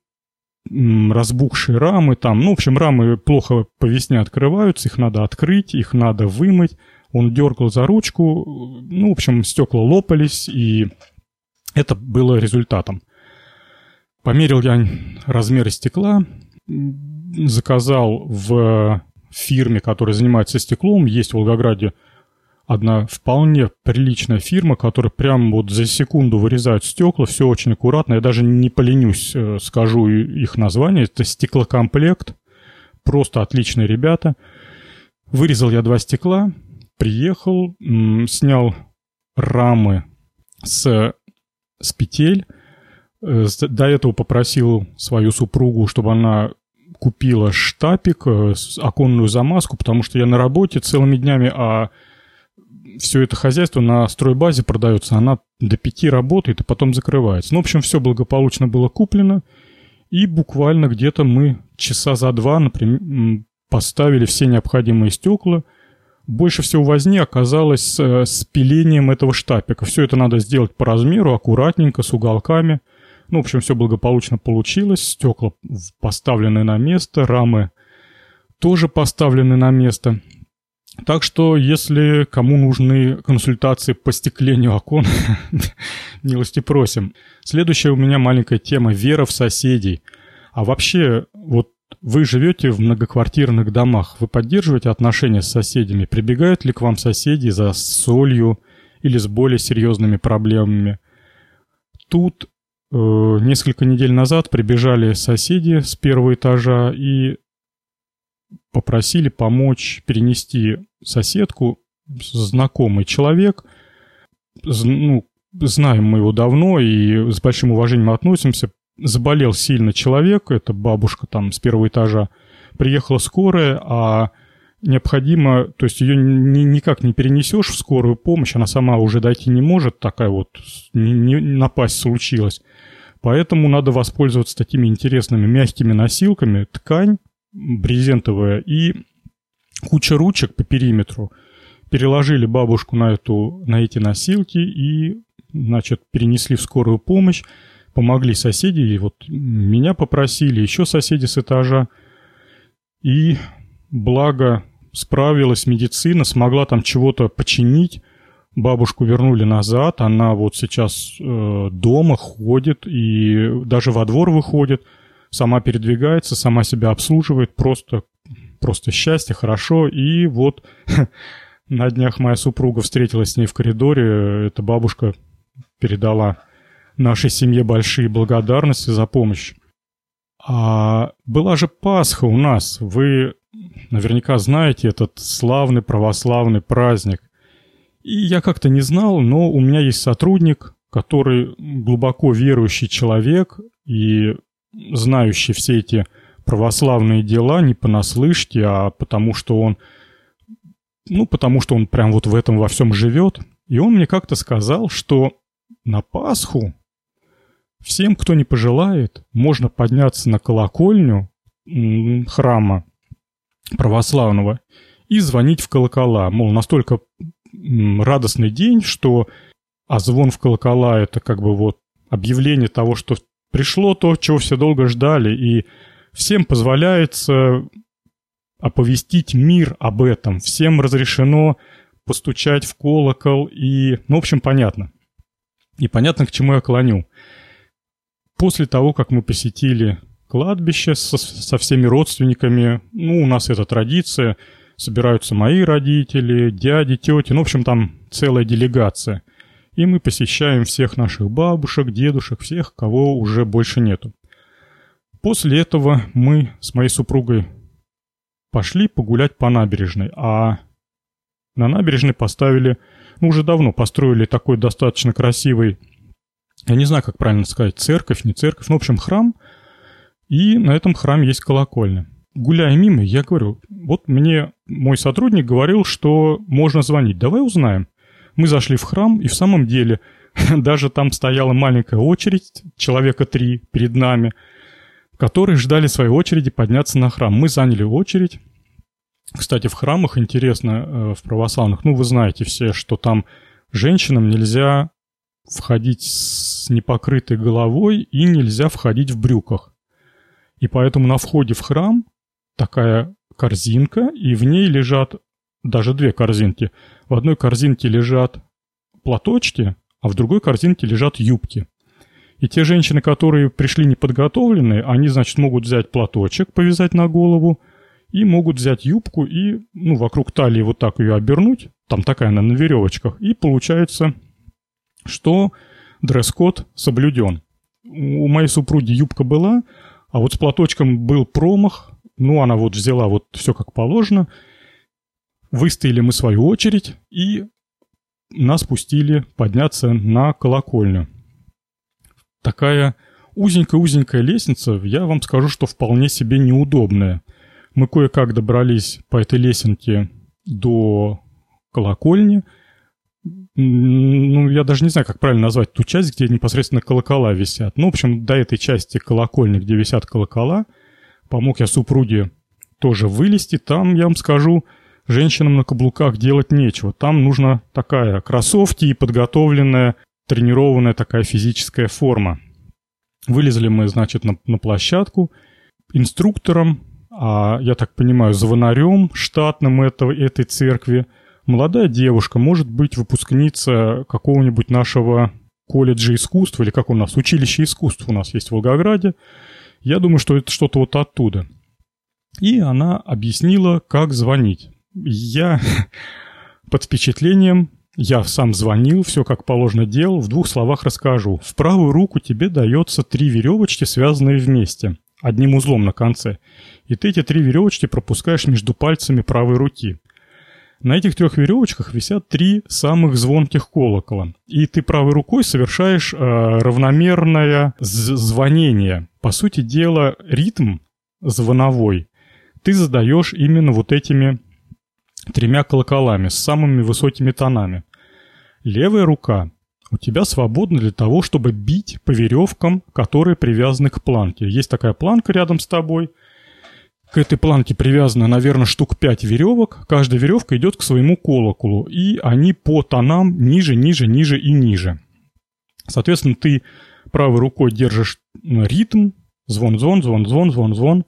разбухшие рамы там. Ну, в общем, рамы плохо по весне открываются, их надо открыть, их надо вымыть. Он дергал за ручку, ну, в общем, стекла лопались, и это было результатом. Померил я размеры стекла, заказал в фирме, которая занимается стеклом, есть в Волгограде одна вполне приличная фирма, которая прям вот за секунду вырезает стекла, все очень аккуратно. Я даже не поленюсь, э, скажу их название. Это стеклокомплект. Просто отличные ребята. Вырезал я два стекла, приехал, снял рамы с, с петель. Э, до этого попросил свою супругу, чтобы она купила штапик, э, оконную замазку, потому что я на работе целыми днями, а все это хозяйство на стройбазе продается, она до пяти работает и потом закрывается. Ну, в общем, все благополучно было куплено, и буквально где-то мы часа за два, например, поставили все необходимые стекла. Больше всего возни оказалось с, э, с пилением этого штапика. Все это надо сделать по размеру, аккуратненько, с уголками. Ну, в общем, все благополучно получилось. Стекла поставлены на место, рамы тоже поставлены на место. Так что, если кому нужны консультации по стеклению окон, милости просим. Следующая у меня маленькая тема – вера в соседей. А вообще, вот вы живете в многоквартирных домах, вы поддерживаете отношения с соседями? Прибегают ли к вам соседи за солью или с более серьезными проблемами? Тут э, несколько недель назад прибежали соседи с первого этажа и попросили помочь перенести соседку, знакомый человек, ну, знаем мы его давно и с большим уважением относимся. Заболел сильно человек, это бабушка там с первого этажа, приехала скорая, а необходимо, то есть ее ни, никак не перенесешь в скорую помощь, она сама уже дойти не может, такая вот не, не, напасть случилась. Поэтому надо воспользоваться такими интересными мягкими носилками, ткань, брезентовая и куча ручек по периметру. Переложили бабушку на, эту, на эти носилки и, значит, перенесли в скорую помощь. Помогли соседи, и вот меня попросили, еще соседи с этажа. И благо справилась медицина, смогла там чего-то починить. Бабушку вернули назад, она вот сейчас э, дома ходит и даже во двор выходит – сама передвигается, сама себя обслуживает, просто, просто счастье, хорошо. И вот на днях моя супруга встретилась с ней в коридоре, эта бабушка передала нашей семье большие благодарности за помощь. А была же Пасха у нас. Вы наверняка знаете этот славный православный праздник. И я как-то не знал, но у меня есть сотрудник, который глубоко верующий человек, и знающий все эти православные дела не понаслышке, а потому что он, ну, потому что он прям вот в этом во всем живет. И он мне как-то сказал, что на Пасху всем, кто не пожелает, можно подняться на колокольню храма православного и звонить в колокола. Мол, настолько радостный день, что а звон в колокола — это как бы вот объявление того, что пришло то, чего все долго ждали, и всем позволяется оповестить мир об этом, всем разрешено постучать в колокол, и, ну, в общем, понятно. И понятно, к чему я клоню. После того, как мы посетили кладбище со, со всеми родственниками, ну, у нас это традиция, собираются мои родители, дяди, тети, ну, в общем, там целая делегация. И мы посещаем всех наших бабушек, дедушек, всех, кого уже больше нету. После этого мы с моей супругой пошли погулять по набережной, а на набережной поставили, ну, уже давно построили такой достаточно красивый, я не знаю, как правильно сказать, церковь, не церковь, ну, в общем, храм, и на этом храме есть колокольня. Гуляя мимо, я говорю, вот мне мой сотрудник говорил, что можно звонить, давай узнаем. Мы зашли в храм, и в самом деле даже там стояла маленькая очередь, человека три перед нами, которые ждали своей очереди подняться на храм. Мы заняли очередь, кстати, в храмах интересно, э, в православных, ну, вы знаете все, что там женщинам нельзя входить с непокрытой головой и нельзя входить в брюках. И поэтому на входе в храм такая корзинка, и в ней лежат даже две корзинки. В одной корзинке лежат платочки, а в другой корзинке лежат юбки. И те женщины, которые пришли неподготовленные, они, значит, могут взять платочек, повязать на голову – и могут взять юбку и, ну, вокруг талии вот так ее обернуть, там такая она на веревочках, и получается, что дресс-код соблюден. У моей супруги юбка была, а вот с платочком был промах, ну, она вот взяла вот все как положено, выстояли мы свою очередь, и нас пустили подняться на колокольню. Такая узенькая-узенькая лестница, я вам скажу, что вполне себе неудобная. Мы кое-как добрались по этой лесенке до колокольни. Ну, я даже не знаю, как правильно назвать ту часть, где непосредственно колокола висят. Ну, в общем, до этой части колокольни, где висят колокола, помог я супруге тоже вылезти. Там, я вам скажу, женщинам на каблуках делать нечего. Там нужна такая кроссовки и подготовленная, тренированная такая физическая форма. Вылезли мы, значит, на, на площадку. Инструктором а, я так понимаю, звонарем штатным этого, этой церкви. Молодая девушка, может быть, выпускница какого-нибудь нашего колледжа искусств, или как у нас, училище искусств у нас есть в Волгограде. Я думаю, что это что-то вот оттуда. И она объяснила, как звонить. Я под впечатлением, я сам звонил, все как положено делал, в двух словах расскажу. В правую руку тебе дается три веревочки, связанные вместе одним узлом на конце. И ты эти три веревочки пропускаешь между пальцами правой руки. На этих трех веревочках висят три самых звонких колокола. И ты правой рукой совершаешь э, равномерное звонение. По сути дела, ритм звоновой ты задаешь именно вот этими тремя колоколами с самыми высокими тонами. Левая рука у тебя свободно для того, чтобы бить по веревкам, которые привязаны к планке. Есть такая планка рядом с тобой. К этой планке привязано, наверное, штук 5 веревок. Каждая веревка идет к своему колоколу. И они по тонам ниже, ниже, ниже и ниже. Соответственно, ты правой рукой держишь ритм. Звон, звон, звон, звон, звон, звон.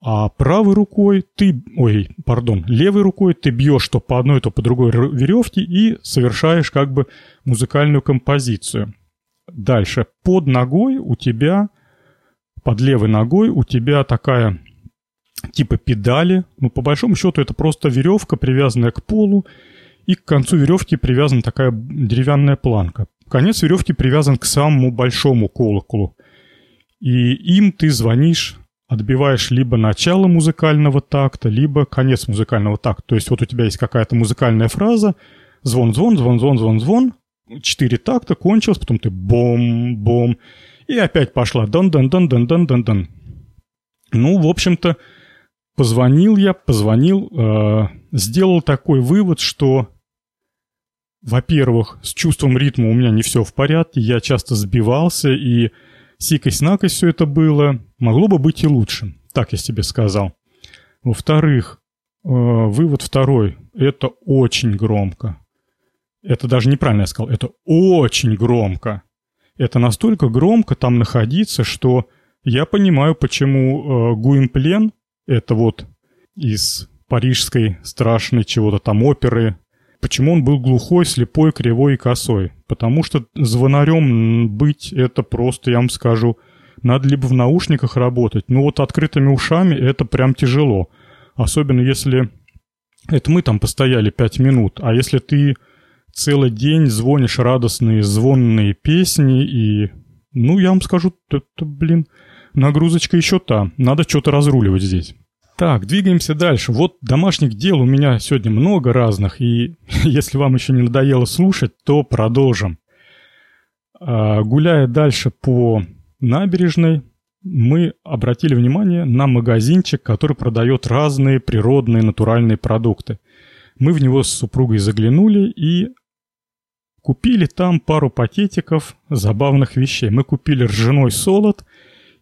А правой рукой ты, ой, пардон, левой рукой ты бьешь то по одной, то по другой веревке и совершаешь как бы музыкальную композицию. Дальше. Под ногой у тебя, под левой ногой у тебя такая типа педали. Ну, по большому счету, это просто веревка, привязанная к полу, и к концу веревки привязана такая деревянная планка. Конец веревки привязан к самому большому колоколу. И им ты звонишь отбиваешь либо начало музыкального такта, либо конец музыкального такта. То есть вот у тебя есть какая-то музыкальная фраза, звон, звон, звон, звон, звон, звон, четыре такта, кончилось, потом ты бом, бом, и опять пошла дон дон дон дон дон дон дон Ну, в общем-то, позвонил я, позвонил, э, сделал такой вывод, что, во-первых, с чувством ритма у меня не все в порядке, я часто сбивался и Сикость-накость все это было. Могло бы быть и лучше. Так я себе сказал. Во-вторых, э, вывод второй. Это очень громко. Это даже неправильно я сказал, это очень громко. Это настолько громко там находиться, что я понимаю, почему э, Гуимплен, это вот из парижской страшной чего-то там оперы, почему он был глухой, слепой, кривой и косой. Потому что звонарем быть это просто, я вам скажу, надо либо в наушниках работать, ну вот открытыми ушами это прям тяжело. Особенно если... Это мы там постояли пять минут, а если ты целый день звонишь радостные звонные песни и... Ну, я вам скажу, это, блин, нагрузочка еще та. Надо что-то разруливать здесь. Так, двигаемся дальше. Вот домашних дел у меня сегодня много разных, и если вам еще не надоело слушать, то продолжим. А, гуляя дальше по набережной, мы обратили внимание на магазинчик, который продает разные природные натуральные продукты. Мы в него с супругой заглянули и купили там пару пакетиков забавных вещей. Мы купили ржаной солод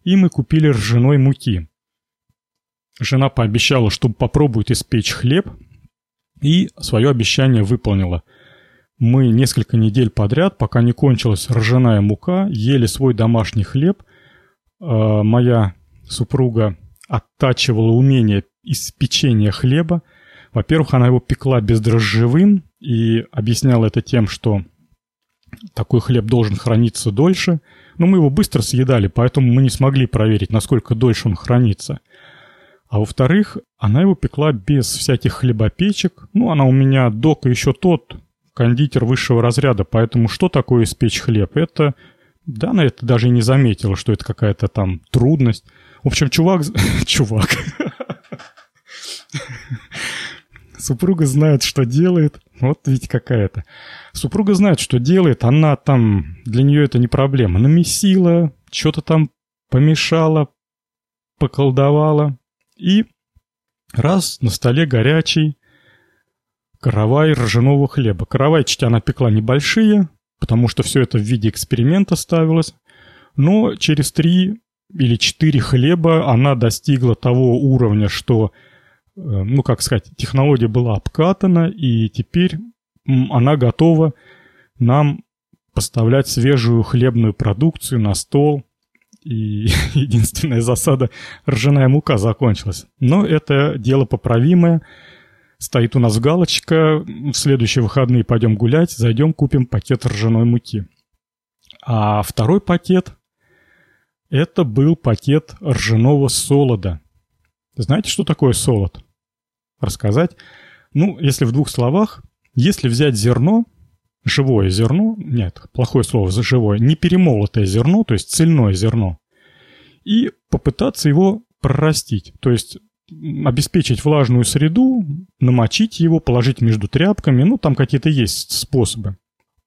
и мы купили ржаной муки. Жена пообещала, что попробует испечь хлеб, и свое обещание выполнила. Мы несколько недель подряд, пока не кончилась ржаная мука, ели свой домашний хлеб – Э, моя супруга оттачивала умение из печения хлеба. Во-первых, она его пекла бездрожжевым и объясняла это тем, что такой хлеб должен храниться дольше. Но мы его быстро съедали, поэтому мы не смогли проверить, насколько дольше он хранится. А во-вторых, она его пекла без всяких хлебопечек. Ну, она у меня док еще тот, кондитер высшего разряда, поэтому что такое испечь хлеб? Это да, она это даже и не заметила, что это какая-то там трудность. В общем, чувак... Чувак. Супруга знает, что делает. Вот ведь какая-то. Супруга знает, что делает. Она там... Для нее это не проблема. Намесила, что-то там помешала, поколдовала. И раз на столе горячий каравай ржаного хлеба. Каравайчики она пекла небольшие, потому что все это в виде эксперимента ставилось. Но через три или четыре хлеба она достигла того уровня, что, э, ну, как сказать, технология была обкатана, и теперь она готова нам поставлять свежую хлебную продукцию на стол. И единственная засада – ржаная мука закончилась. Но это дело поправимое – Стоит у нас галочка, в следующие выходные пойдем гулять, зайдем, купим пакет ржаной муки. А второй пакет – это был пакет ржаного солода. Знаете, что такое солод? Рассказать? Ну, если в двух словах, если взять зерно, живое зерно, нет, плохое слово за живое, не перемолотое зерно, то есть цельное зерно, и попытаться его прорастить. То есть обеспечить влажную среду, намочить его, положить между тряпками, ну, там какие-то есть способы.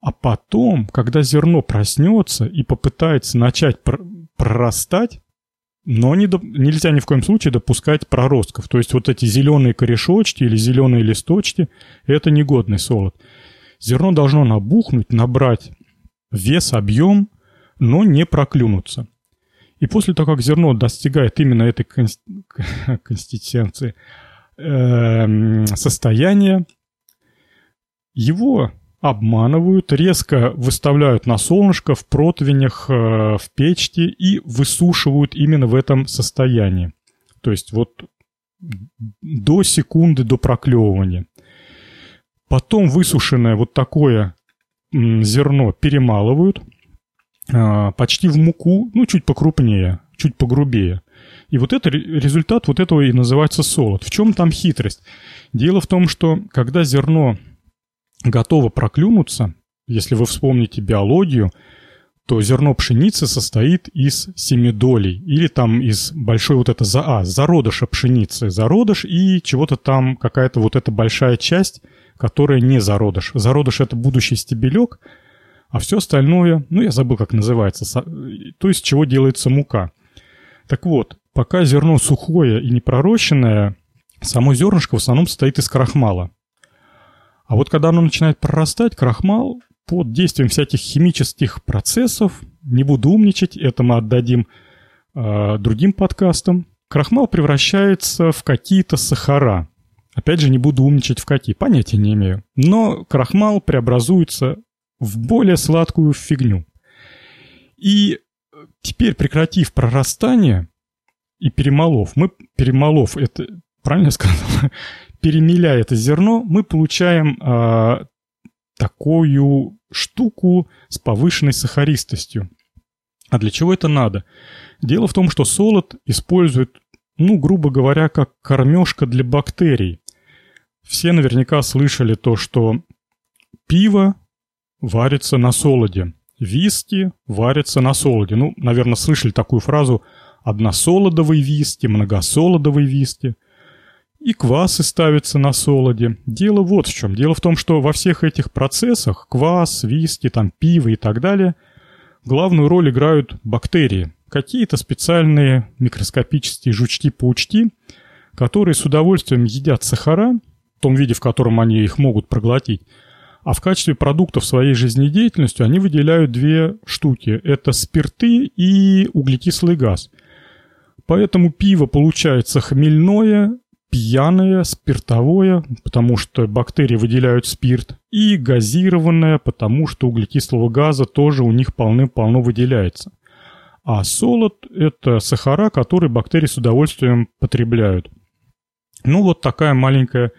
А потом, когда зерно проснется и попытается начать пр- прорастать, но не до... нельзя ни в коем случае допускать проростков. То есть вот эти зеленые корешочки или зеленые листочки – это негодный солод. Зерно должно набухнуть, набрать вес, объем, но не проклюнуться. И после того, как зерно достигает именно этой конституции э, состояния, его обманывают, резко выставляют на солнышко, в противнях, э, в печке и высушивают именно в этом состоянии. То есть вот до секунды до проклевывания. Потом высушенное вот такое зерно перемалывают – почти в муку, ну, чуть покрупнее, чуть погрубее. И вот это результат вот этого и называется солод. В чем там хитрость? Дело в том, что когда зерно готово проклюнуться, если вы вспомните биологию, то зерно пшеницы состоит из семидолей или там из большой вот это за а, зародыша пшеницы, зародыш и чего-то там какая-то вот эта большая часть, которая не зародыш. Зародыш это будущий стебелек, а все остальное, ну я забыл, как называется, то есть чего делается мука. Так вот, пока зерно сухое и непророщенное, само зернышко в основном состоит из крахмала. А вот когда оно начинает прорастать, крахмал под действием всяких химических процессов, не буду умничать, это мы отдадим э, другим подкастам, крахмал превращается в какие-то сахара. Опять же, не буду умничать в какие, понятия не имею. Но крахмал преобразуется в более сладкую фигню. И теперь, прекратив прорастание и перемолов, мы, перемолов, это, правильно я сказал, перемеляя это зерно, мы получаем а, такую штуку с повышенной сахаристостью. А для чего это надо? Дело в том, что солод использует, ну, грубо говоря, как кормежка для бактерий. Все наверняка слышали то, что пиво варится на солоде, виски варится на солоде. Ну, наверное, слышали такую фразу «односолодовый виски», «многосолодовый виски». И квасы ставятся на солоде. Дело вот в чем. Дело в том, что во всех этих процессах, квас, виски, там, пиво и так далее, главную роль играют бактерии. Какие-то специальные микроскопические жучки-паучки, которые с удовольствием едят сахара, в том виде, в котором они их могут проглотить, а в качестве продуктов своей жизнедеятельности они выделяют две штуки. Это спирты и углекислый газ. Поэтому пиво получается хмельное, пьяное, спиртовое, потому что бактерии выделяют спирт, и газированное, потому что углекислого газа тоже у них полным-полно выделяется. А солод – это сахара, которые бактерии с удовольствием потребляют. Ну вот такая маленькая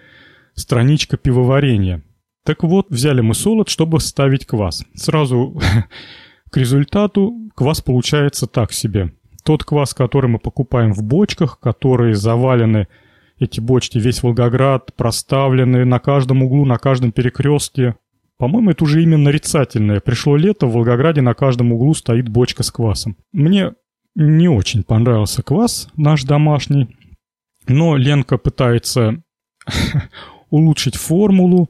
страничка пивоварения. Так вот, взяли мы солод, чтобы ставить квас. Сразу к результату квас получается так себе. Тот квас, который мы покупаем в бочках, которые завалены эти бочки, весь Волгоград, проставлены на каждом углу, на каждом перекрестке. По-моему, это уже именно нарицательное. Пришло лето, в Волгограде на каждом углу стоит бочка с квасом. Мне не очень понравился квас наш домашний, но Ленка пытается улучшить формулу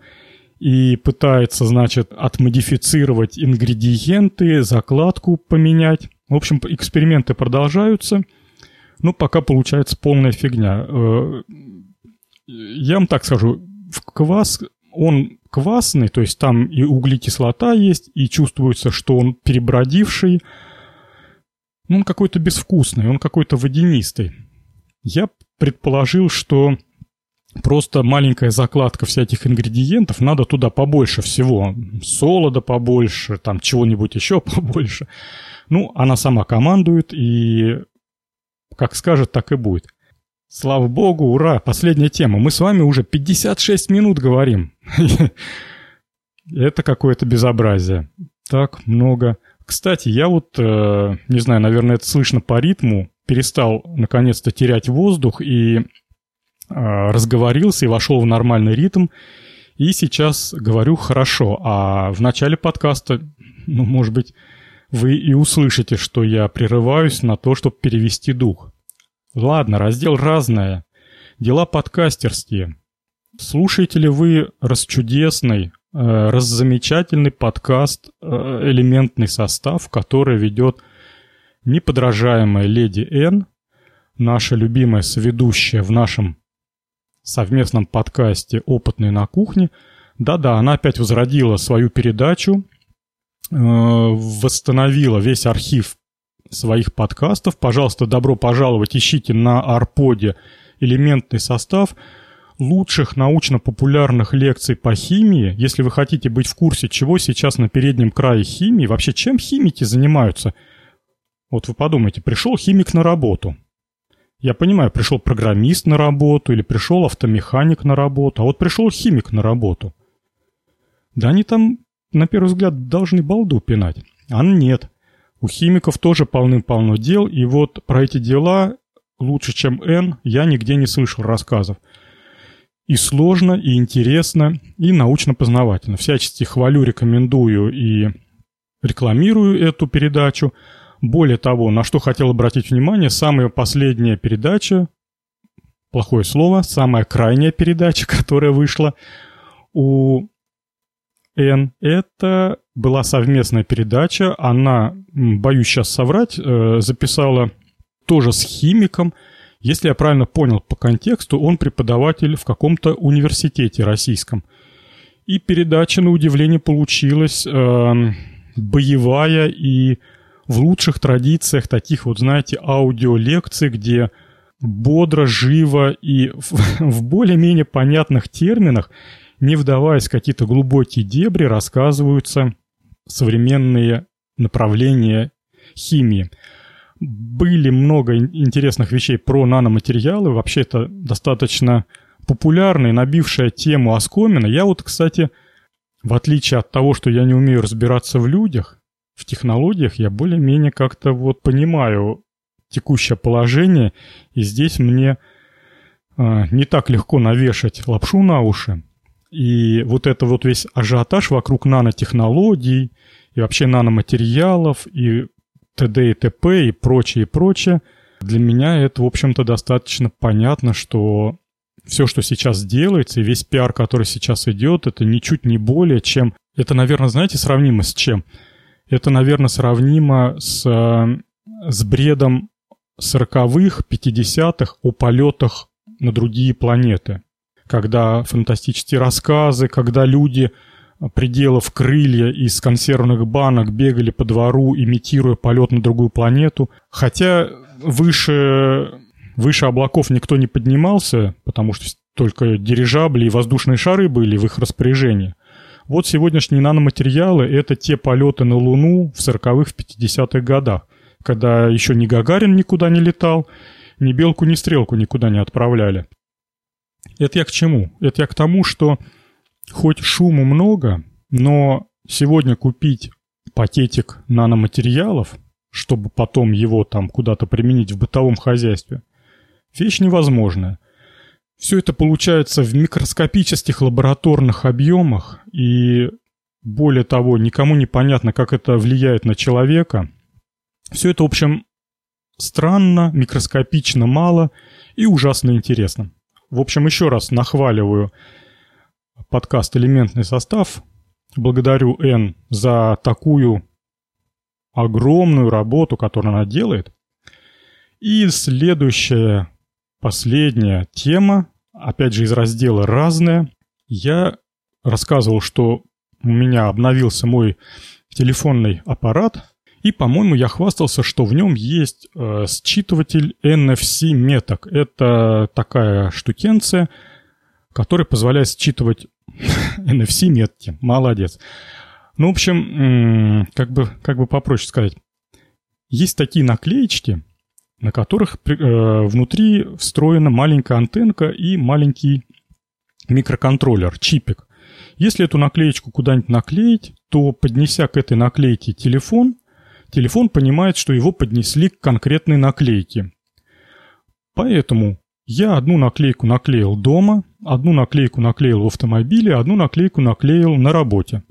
и пытается, значит, отмодифицировать ингредиенты, закладку поменять. В общем, эксперименты продолжаются – ну, пока получается полная фигня. Э, я вам так скажу, в квас, он квасный, то есть там и углекислота есть, и чувствуется, что он перебродивший. Ну, он какой-то безвкусный, он какой-то водянистый. Я предположил, что просто маленькая закладка всяких ингредиентов, надо туда побольше всего. Солода побольше, там чего-нибудь еще побольше. Ну, она сама командует, и как скажет, так и будет. Слава богу, ура, последняя тема. Мы с вами уже 56 минут говорим. Это какое-то безобразие. Так много. Кстати, я вот, э, не знаю, наверное, это слышно по ритму, перестал наконец-то терять воздух и разговорился и вошел в нормальный ритм. И сейчас говорю хорошо. А в начале подкаста, ну, может быть, вы и услышите, что я прерываюсь на то, чтобы перевести дух. Ладно, раздел «Разное». Дела подкастерские. Слушаете ли вы расчудесный, э, раззамечательный подкаст э, «Элементный состав», который ведет неподражаемая леди Н, наша любимая соведущая в нашем совместном подкасте «Опытные на кухне». Да-да, она опять возродила свою передачу, э, восстановила весь архив своих подкастов. Пожалуйста, добро пожаловать, ищите на Арподе элементный состав лучших научно-популярных лекций по химии. Если вы хотите быть в курсе, чего сейчас на переднем крае химии, вообще чем химики занимаются. Вот вы подумайте, пришел химик на работу. Я понимаю, пришел программист на работу или пришел автомеханик на работу, а вот пришел химик на работу. Да они там, на первый взгляд, должны балду пинать. А нет. У химиков тоже полным-полно дел, и вот про эти дела лучше, чем Н, я нигде не слышал рассказов. И сложно, и интересно, и научно-познавательно. Всячески хвалю, рекомендую и рекламирую эту передачу. Более того, на что хотел обратить внимание, самая последняя передача, плохое слово, самая крайняя передача, которая вышла у Н, это была совместная передача. Она, боюсь сейчас соврать, э, записала тоже с химиком. Если я правильно понял по контексту, он преподаватель в каком-то университете российском. И передача, на удивление, получилась э, боевая и в лучших традициях таких вот, знаете, аудиолекций, где бодро, живо и в, в более-менее понятных терминах, не вдаваясь в какие-то глубокие дебри, рассказываются современные направления химии. Были много интересных вещей про наноматериалы. Вообще это достаточно популярная, набившая тему оскомина. Я вот, кстати, в отличие от того, что я не умею разбираться в людях, в технологиях, я более-менее как-то вот понимаю текущее положение, и здесь мне э, не так легко навешать лапшу на уши. И вот это вот весь ажиотаж вокруг нанотехнологий и вообще наноматериалов и т.д. и т.п. и прочее, и прочее, для меня это, в общем-то, достаточно понятно, что все, что сейчас делается, и весь пиар, который сейчас идет, это ничуть не более, чем... Это, наверное, знаете, сравнимо с чем? Это, наверное, сравнимо с, э, с бредом 40-х, 50-х о полетах на другие планеты. Когда фантастические рассказы, когда люди, пределов крылья из консервных банок, бегали по двору, имитируя полет на другую планету. Хотя выше, выше облаков никто не поднимался, потому что только дирижабли и воздушные шары были в их распоряжении. Вот сегодняшние наноматериалы – это те полеты на Луну в 40-х, в 50-х годах когда еще ни Гагарин никуда не летал, ни Белку, ни Стрелку никуда не отправляли. Это я к чему? Это я к тому, что хоть шуму много, но сегодня купить пакетик наноматериалов, чтобы потом его там куда-то применить в бытовом хозяйстве, вещь невозможная. Все это получается в микроскопических лабораторных объемах, и более того, никому не понятно, как это влияет на человека – все это, в общем, странно, микроскопично мало и ужасно интересно. В общем, еще раз нахваливаю подкаст «Элементный состав». Благодарю Н за такую огромную работу, которую она делает. И следующая, последняя тема, опять же из раздела «Разное». Я рассказывал, что у меня обновился мой телефонный аппарат, и, по-моему, я хвастался, что в нем есть э, считыватель NFC меток. Это такая штукенция, которая позволяет считывать NFC метки. Молодец. Ну, в общем, как бы, как бы попроще сказать. Есть такие наклеечки, на которых э, внутри встроена маленькая антенка и маленький микроконтроллер, чипик. Если эту наклеечку куда-нибудь наклеить, то, поднеся к этой наклейке телефон, телефон понимает, что его поднесли к конкретной наклейке. Поэтому я одну наклейку наклеил дома, одну наклейку наклеил в автомобиле, одну наклейку наклеил на работе.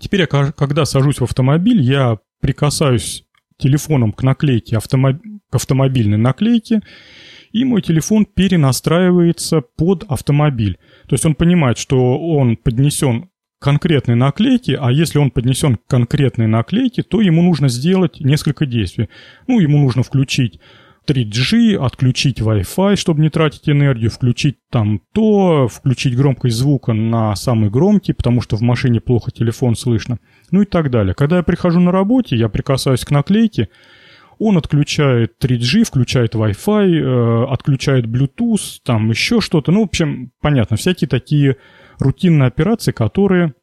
Теперь, когда сажусь в автомобиль, я прикасаюсь телефоном к наклейке, автомоб... к автомобильной наклейке, и мой телефон перенастраивается под автомобиль. То есть он понимает, что он поднесен конкретной наклейки, а если он поднесен к конкретной наклейке, то ему нужно сделать несколько действий. Ну, ему нужно включить 3G, отключить Wi-Fi, чтобы не тратить энергию, включить там то, включить громкость звука на самый громкий, потому что в машине плохо телефон слышно, ну и так далее. Когда я прихожу на работе, я прикасаюсь к наклейке, он отключает 3G, включает Wi-Fi, э, отключает Bluetooth, там еще что-то. Ну, в общем, понятно, всякие такие рутинные операции, которые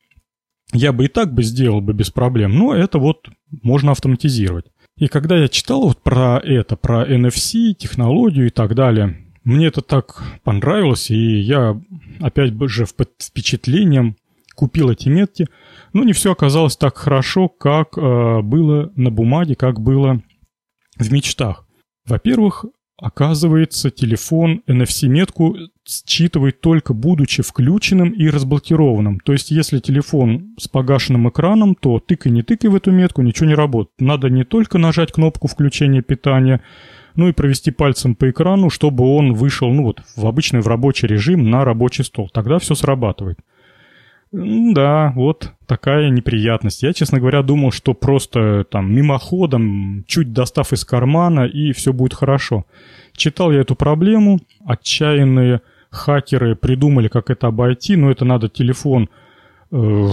я бы и так бы сделал бы без проблем, но это вот можно автоматизировать. И когда я читал вот про это, про NFC, технологию и так далее, мне это так понравилось, и я опять же впечатлением купил эти метки. Но не все оказалось так хорошо, как э, было на бумаге, как было в мечтах. Во-первых, Оказывается, телефон NFC-метку считывает только будучи включенным и разблокированным. То есть, если телефон с погашенным экраном, то тыкай не тыкай в эту метку, ничего не работает. Надо не только нажать кнопку включения питания, но и провести пальцем по экрану, чтобы он вышел ну вот, в обычный в рабочий режим на рабочий стол. Тогда все срабатывает. Да, вот такая неприятность. Я, честно говоря, думал, что просто там мимоходом, чуть достав из кармана, и все будет хорошо. Читал я эту проблему, отчаянные хакеры придумали, как это обойти, но это надо телефон, э,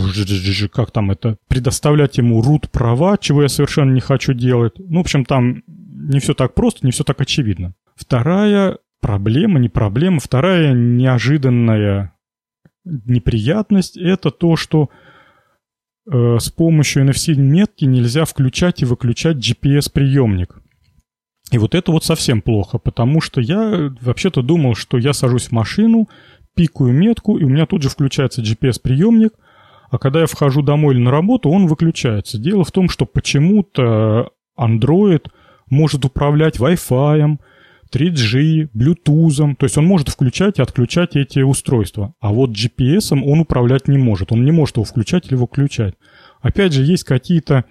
как там это, предоставлять ему root права, чего я совершенно не хочу делать. Ну, в общем, там не все так просто, не все так очевидно. Вторая проблема, не проблема, вторая неожиданная неприятность – это то, что э, с помощью NFC-метки нельзя включать и выключать GPS-приемник. И вот это вот совсем плохо, потому что я вообще-то думал, что я сажусь в машину, пикаю метку, и у меня тут же включается GPS-приемник, а когда я вхожу домой или на работу, он выключается. Дело в том, что почему-то Android может управлять Wi-Fi, 3G, Bluetooth, то есть он может включать и отключать эти устройства. А вот GPS он управлять не может, он не может его включать или выключать. Опять же, есть какие-то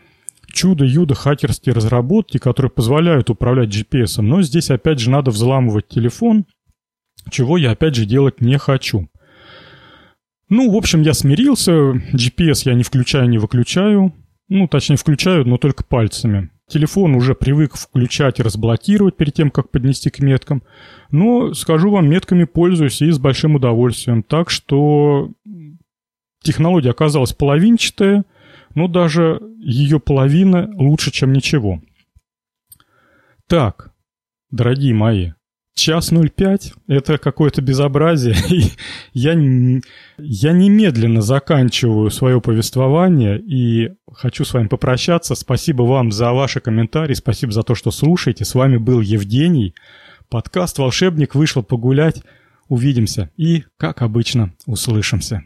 чудо-юдо хакерские разработки, которые позволяют управлять GPS, но здесь опять же надо взламывать телефон, чего я опять же делать не хочу. Ну, в общем, я смирился, GPS я не включаю, не выключаю, ну, точнее, включаю, но только пальцами. Телефон уже привык включать и разблокировать перед тем, как поднести к меткам. Но, скажу вам, метками пользуюсь и с большим удовольствием. Так что технология оказалась половинчатая, но даже ее половина лучше, чем ничего. Так, дорогие мои, час 05 – это какое-то безобразие. я, я немедленно заканчиваю свое повествование и хочу с вами попрощаться. Спасибо вам за ваши комментарии, спасибо за то, что слушаете. С вами был Евгений. Подкаст «Волшебник» вышел погулять. Увидимся и, как обычно, услышимся.